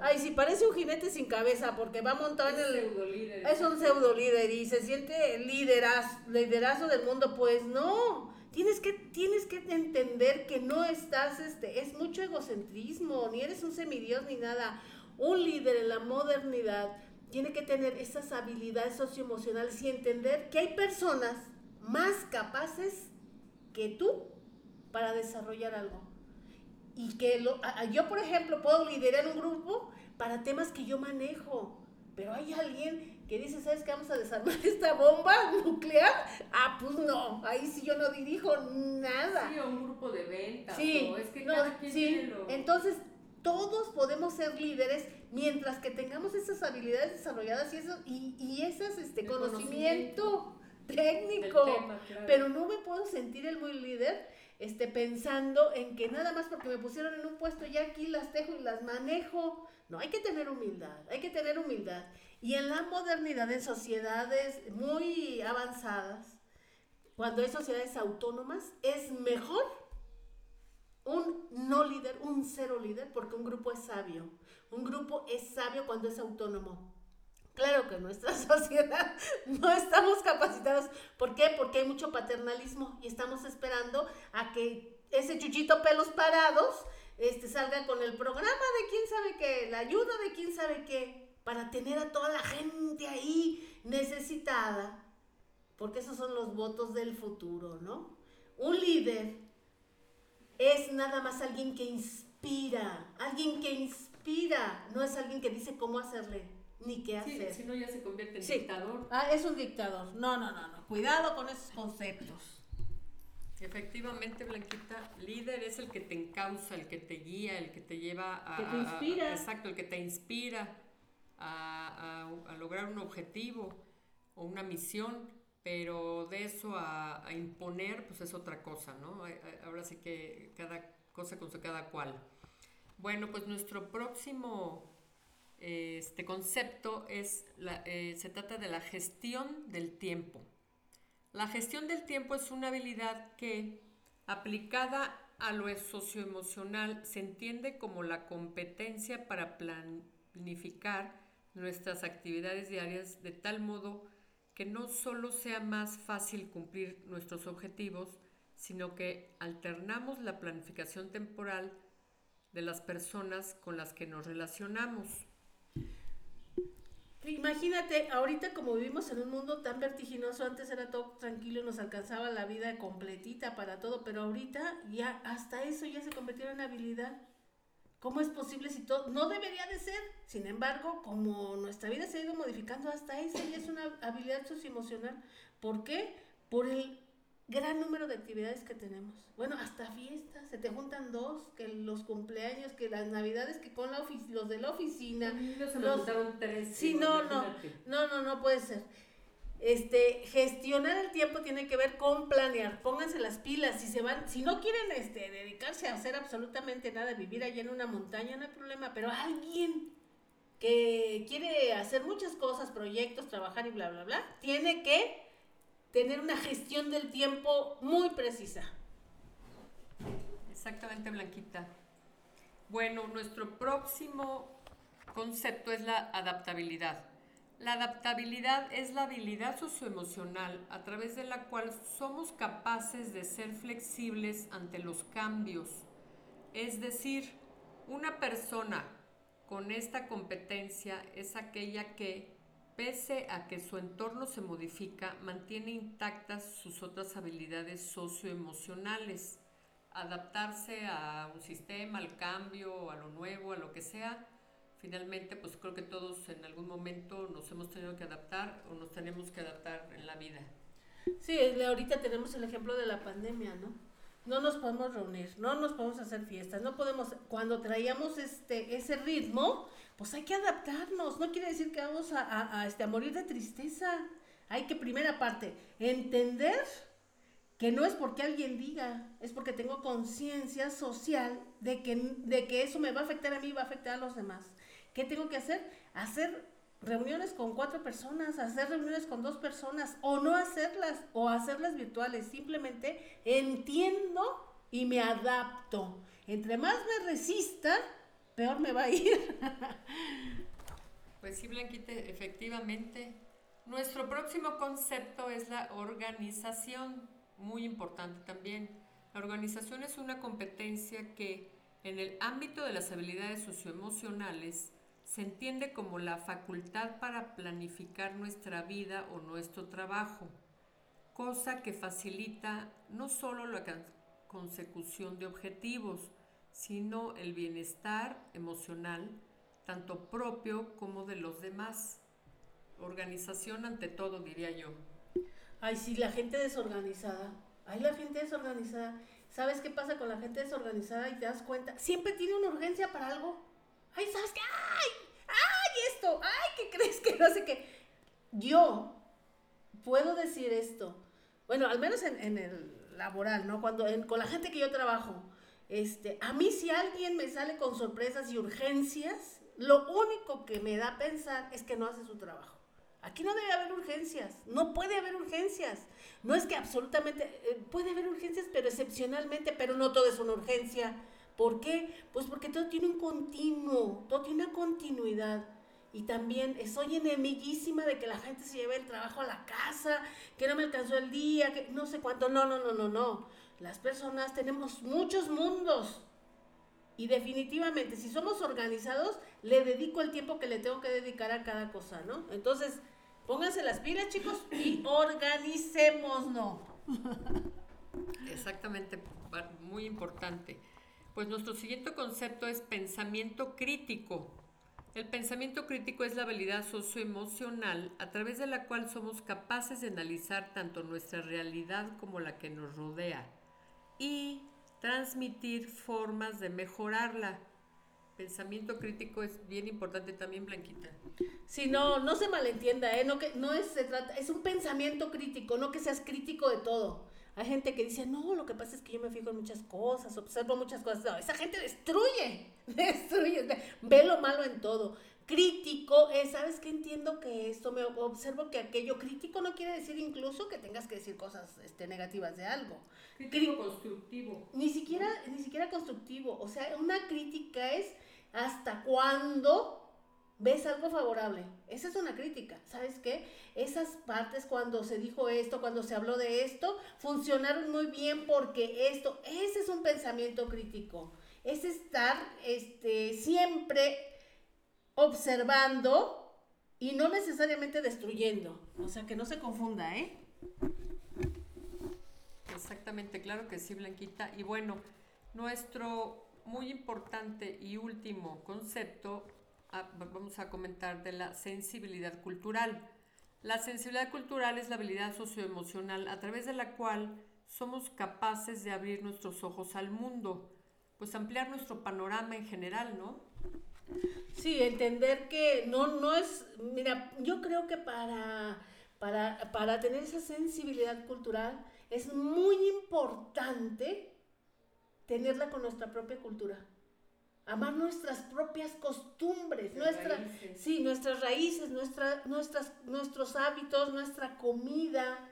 Ay, sí, parece un jinete sin cabeza porque va montado en el... Es un pseudo líder y se siente liderazo, liderazo del mundo. Pues no, tienes que, tienes que entender que no estás, este, es mucho egocentrismo, ni eres un semidios ni nada. Un líder en la modernidad tiene que tener esas habilidades socioemocionales y entender que hay personas más capaces que tú para desarrollar algo. Y que lo, yo, por ejemplo, puedo liderar un grupo para temas que yo manejo. pero hay alguien que dice, ¿sabes qué? Vamos a desarmar esta bomba nuclear. Ah, pues no, ahí sí yo no dirijo nada. Sí, o un grupo de ventas. Sí, o es que no, cada quien sí. tiene lo- Entonces, todos podemos ser líderes mientras que tengamos esas habilidades desarrolladas y, eso, y, y esas, este, conocimiento técnico. tema, claro. Pero no me puedo sentir el muy líder este, pensando en que nada más porque me pusieron en un puesto ya aquí las tejo y las manejo. No, hay que tener humildad, hay que tener humildad. Y en la modernidad, en sociedades muy avanzadas, cuando hay sociedades autónomas, es mejor un no líder, un cero líder, porque un grupo es sabio. Un grupo es sabio cuando es autónomo. Claro que nuestra sociedad no estamos capacitados. ¿Por qué? Porque hay mucho paternalismo y estamos esperando a que ese chuchito pelos parados este, salga con el programa de quién sabe qué, la ayuda de quién sabe qué, para tener a toda la gente ahí necesitada. Porque esos son los votos del futuro, ¿no? Un líder es nada más alguien que inspira, alguien que inspira, no es alguien que dice cómo hacerle ni qué Sí, hacer. si no ya se convierte en Sí. dictador. Ah, es un dictador. No, no, no, no. Cuidado con esos conceptos. Efectivamente, Blanquita, líder es el que te encausa, el que te guía, el que te lleva a... Que te a- a- inspira. exacto, el que te inspira a, a- a lograr un objetivo o una misión, pero de eso a, a imponer, pues es otra cosa, ¿no? Ay- ay- Ahora sí que cada cosa con su cada cual. Bueno, pues nuestro próximo este concepto es eh, se trata de la gestión del tiempo. La gestión del tiempo es una habilidad que, aplicada a lo socioemocional, se entiende como la competencia para planificar nuestras actividades diarias de tal modo que no solo sea más fácil cumplir nuestros objetivos, sino que alternamos la planificación temporal de las personas con las que nos relacionamos. Imagínate, ahorita como vivimos en un mundo tan vertiginoso, antes era todo tranquilo, nos alcanzaba la vida completita para todo, pero ahorita ya hasta eso ya se convirtió en habilidad. ¿Cómo es posible si todo no debería de ser? Sin embargo, como nuestra vida se ha ido modificando, hasta eso ya es una habilidad socioemocional. ¿Por qué? Por el gran número de actividades que tenemos. Bueno, hasta fiestas, se te juntan dos, que los cumpleaños, que las navidades, que con la los de la oficina. se me Los- juntaron tres. Sí, no, no, no, no, no puede ser. Este, gestionar el tiempo tiene que ver con planear. Pónganse las pilas. Si se van, si no quieren este, dedicarse a hacer absolutamente nada, vivir allá en una montaña, no hay problema. Pero alguien que quiere hacer muchas cosas, proyectos, trabajar y bla, bla, bla, tiene que tener una gestión del tiempo muy precisa. Exactamente, Blanquita. Bueno, nuestro próximo concepto es la adaptabilidad. La adaptabilidad es la habilidad socioemocional a través de la cual somos capaces de ser flexibles ante los cambios. Es decir, una persona con esta competencia es aquella que, pese a que su entorno se modifica, mantiene intactas sus otras habilidades socioemocionales adaptarse a un sistema, al cambio, a lo nuevo, a lo que sea. Finalmente, pues creo que todos en algún momento nos hemos tenido que adaptar o nos tenemos que adaptar en la vida. Sí, ahorita tenemos el ejemplo de la pandemia, ¿no? No nos podemos reunir, no nos podemos hacer fiestas, no podemos, cuando traíamos este, ese ritmo, pues hay que adaptarnos, no quiere decir que vamos a, a- este, a morir de tristeza. Hay que, primera parte, entender que no es porque alguien diga, es porque tengo conciencia social de que, de que eso me va a afectar a mí y va a afectar a los demás. ¿Qué tengo que hacer? Hacer reuniones con cuatro personas, hacer reuniones con dos personas o no hacerlas o hacerlas virtuales. Simplemente entiendo y me adapto. Entre más me resista, peor me va a ir. Pues sí, Blanquita, efectivamente. Nuestro próximo concepto es la organización, muy importante también. La organización es una competencia que en el ámbito de las habilidades socioemocionales se entiende como la facultad para planificar nuestra vida o nuestro trabajo, cosa que facilita no solo la consecución de objetivos, sino el bienestar emocional, tanto propio como de los demás. Organización ante todo, diría yo. Ay, sí, la gente desorganizada. Ay, la gente desorganizada. ¿Sabes qué pasa con la gente desorganizada y te das cuenta? Siempre tiene una urgencia para algo. Ay, ¿sabes qué? Ay, ay, esto. Ay, ¿qué crees que no sé qué? Yo puedo decir esto. Bueno, al menos en, el laboral, ¿no? Cuando con la gente que yo trabajo. Este, a mí si alguien me sale con sorpresas y urgencias, lo único que me da a pensar es que no hace su trabajo. Aquí no debe haber urgencias, no puede haber urgencias. No es que absolutamente, eh, puede haber urgencias, pero excepcionalmente, pero no todo es una urgencia. ¿Por qué? Pues porque todo tiene un continuo, todo tiene una continuidad. Y también soy enemiguísima de que la gente se lleve el trabajo a la casa, que no me alcanzó el día, que no sé cuánto. No, no, no, no, no. Las personas tenemos muchos mundos. Y definitivamente, si somos organizados, le dedico el tiempo que le tengo que dedicar a cada cosa, ¿no? Entonces, Pónganse las pilas, chicos, y organicémonos. Exactamente, muy importante. Pues nuestro siguiente concepto es pensamiento crítico. El pensamiento crítico es la habilidad socioemocional a través de la cual somos capaces de analizar tanto nuestra realidad como la que nos rodea y transmitir formas de mejorarla pensamiento crítico es bien importante también, Blanquita. Sí, no, no se malentienda, ¿eh? No, que, no es, se trata, es un pensamiento crítico, no que seas crítico de todo. Hay gente que dice, no, lo que pasa es que yo me fijo en muchas cosas, observo muchas cosas. No, esa gente destruye, destruye, ve lo malo en todo. Crítico es, ¿sabes qué? Entiendo que esto, me observo que aquello crítico no quiere decir incluso que tengas que decir cosas este, negativas de algo. Crítico constructivo. Ni siquiera, ni siquiera constructivo. O sea, una crítica es hasta cuándo ves algo favorable. Esa es una crítica. ¿Sabes qué? Esas partes cuando se dijo esto, cuando se habló de esto, funcionaron muy bien porque esto, ese es un pensamiento crítico. Es estar este, siempre observando y no necesariamente destruyendo. O sea, que no se confunda, ¿eh? Exactamente, claro que sí, Blanquita. Y bueno, nuestro muy importante y último concepto, vamos a comentar de la sensibilidad cultural. La sensibilidad cultural es la habilidad socioemocional a través de la cual somos capaces de abrir nuestros ojos al mundo, pues ampliar nuestro panorama en general, ¿no? Sí, entender que no, no es, mira, yo creo que para, para, para tener esa sensibilidad cultural es muy importante tenerla con nuestra propia cultura. Amar nuestras propias costumbres, nuestras, sí, nuestras raíces, nuestra, nuestras, nuestros hábitos, nuestra comida.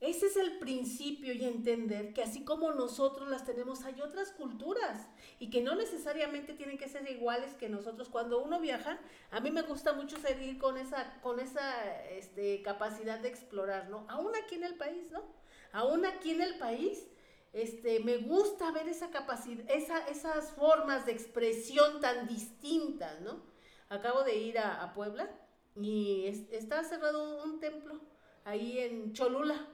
Ese es el principio y entender que así como nosotros las tenemos, hay otras culturas y que no necesariamente tienen que ser iguales que nosotros. Cuando uno viaja, a mí me gusta mucho seguir con esa, con esa este, capacidad de explorar, ¿no? Aún aquí en el país, ¿no? Aún aquí en el país este, me gusta ver esa capacidad, esas formas de expresión tan distintas, ¿no? Acabo de ir a, Puebla y está cerrado un templo ahí en Cholula.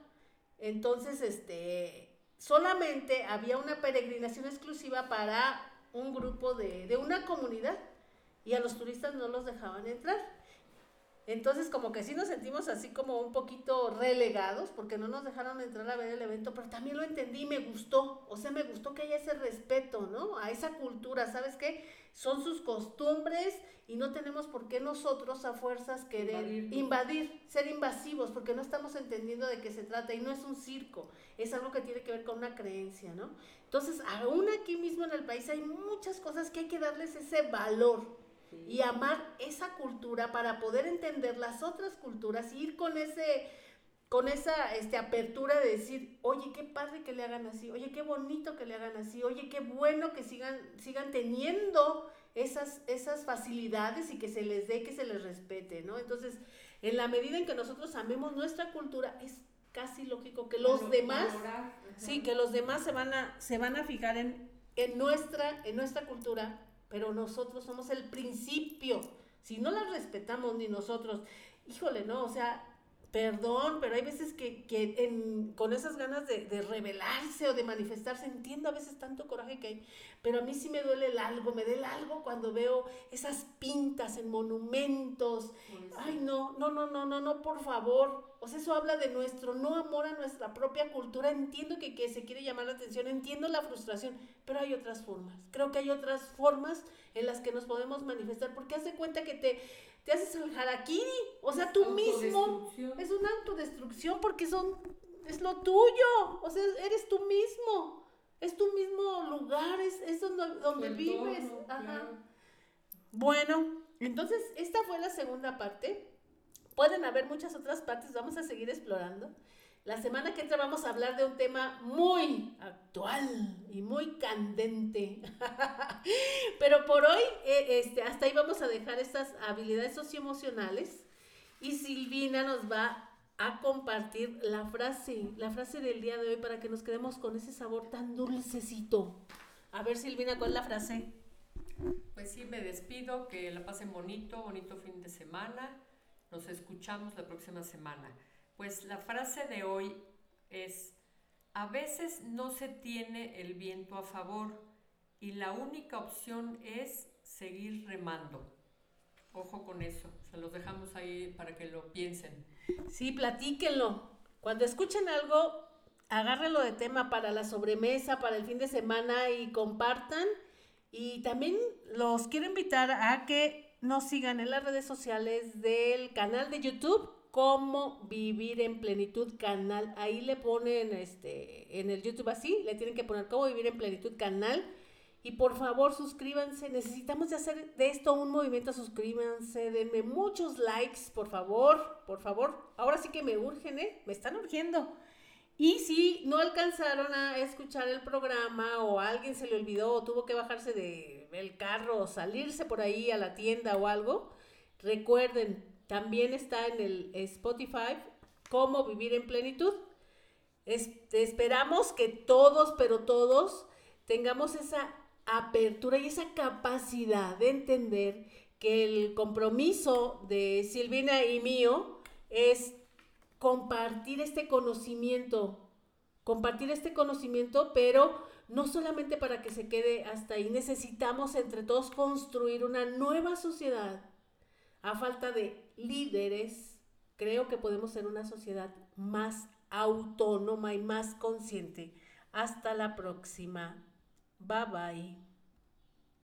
Entonces, este, solamente había una peregrinación exclusiva para un grupo de, de una comunidad y a los turistas no los dejaban entrar. Entonces, como que sí nos sentimos así como un poquito relegados porque no nos dejaron entrar a ver el evento, pero también lo entendí y me gustó. O sea, me gustó que haya ese respeto, ¿no? A esa cultura, ¿sabes qué? Son sus costumbres y no tenemos por qué nosotros a fuerzas querer invadir, ser invasivos, porque no estamos entendiendo de qué se trata y no es un circo, es algo que tiene que ver con una creencia, ¿no? Entonces, aún aquí mismo en el país hay muchas cosas que hay que darles ese valor y amar esa cultura para poder entender las otras culturas y ir con ese con esa este, apertura de decir, oye, qué padre que le hagan así, oye, qué bonito que le hagan así, oye, qué bueno que sigan, sigan teniendo esas, esas facilidades y que se les dé, que se les respete, ¿no? Entonces, en la medida en que nosotros amemos nuestra cultura, es casi lógico que los demás, sí, que los demás se van a, se van a fijar en, en, nuestra, en nuestra cultura pero nosotros somos el principio. Si no las respetamos ni nosotros, híjole, no, o sea, perdón, pero hay veces que, con esas ganas de, de, rebelarse o de manifestarse, entiendo a veces tanto coraje que hay, pero a mí sí me duele el algo, me duele el algo cuando veo esas pintas en monumentos. Ay, no, no, no, no, no, no, por favor. O sea, eso habla de nuestro no amor a nuestra propia cultura. Entiendo que, que se quiere llamar la atención, entiendo la frustración, pero hay otras formas. Creo que hay otras formas en las que nos podemos manifestar, porque hace cuenta que te te haces el harakiri, o sea, tú mismo. Es una autodestrucción porque son, es lo tuyo, o sea, eres tú mismo, es tu mismo lugar, es, donde, vives. Bueno, entonces esta fue la segunda parte. Pueden haber muchas otras partes, vamos a seguir explorando. La semana que entra vamos a hablar de un tema muy actual y muy candente. Pero por hoy, eh, este, hasta ahí vamos a dejar estas habilidades socioemocionales. Y Silvina nos va a compartir la frase, la frase del día de hoy para que nos quedemos con ese sabor tan dulcecito. A ver, Silvina, ¿cuál es la frase? Pues sí, me despido, que la pasen bonito, bonito fin de semana. Nos escuchamos la próxima semana. Pues la frase de hoy es, a veces no se tiene el viento a favor y la única opción es seguir remando. Ojo con eso, se los dejamos ahí para que lo piensen. Sí, platíquenlo. Cuando escuchen algo, agárrenlo de tema para la sobremesa, para el fin de semana y compartan. Y también los quiero invitar a que nos sigan en las redes sociales del canal de YouTube cómo vivir en plenitud canal. Ahí le ponen este en el YouTube así, le tienen que poner cómo vivir en plenitud canal. Y por favor, suscríbanse. Necesitamos de hacer de esto un movimiento. Suscríbanse, denme muchos likes, por favor, por favor. Ahora sí que me urgen, ¿eh? Me están urgiendo. Y si no alcanzaron a escuchar el programa o alguien se le olvidó o tuvo que bajarse del carro o salirse por ahí a la tienda o algo, recuerden, también está en el Spotify, Cómo vivir en plenitud. esperamos que todos, pero todos, tengamos esa apertura y esa capacidad de entender que el compromiso de Silvina y mío es compartir este conocimiento, compartir este conocimiento, pero no solamente para que se quede hasta ahí, necesitamos entre todos construir una nueva sociedad a falta de líderes, creo que podemos ser una sociedad más autónoma y más consciente. Hasta la próxima. Bye bye.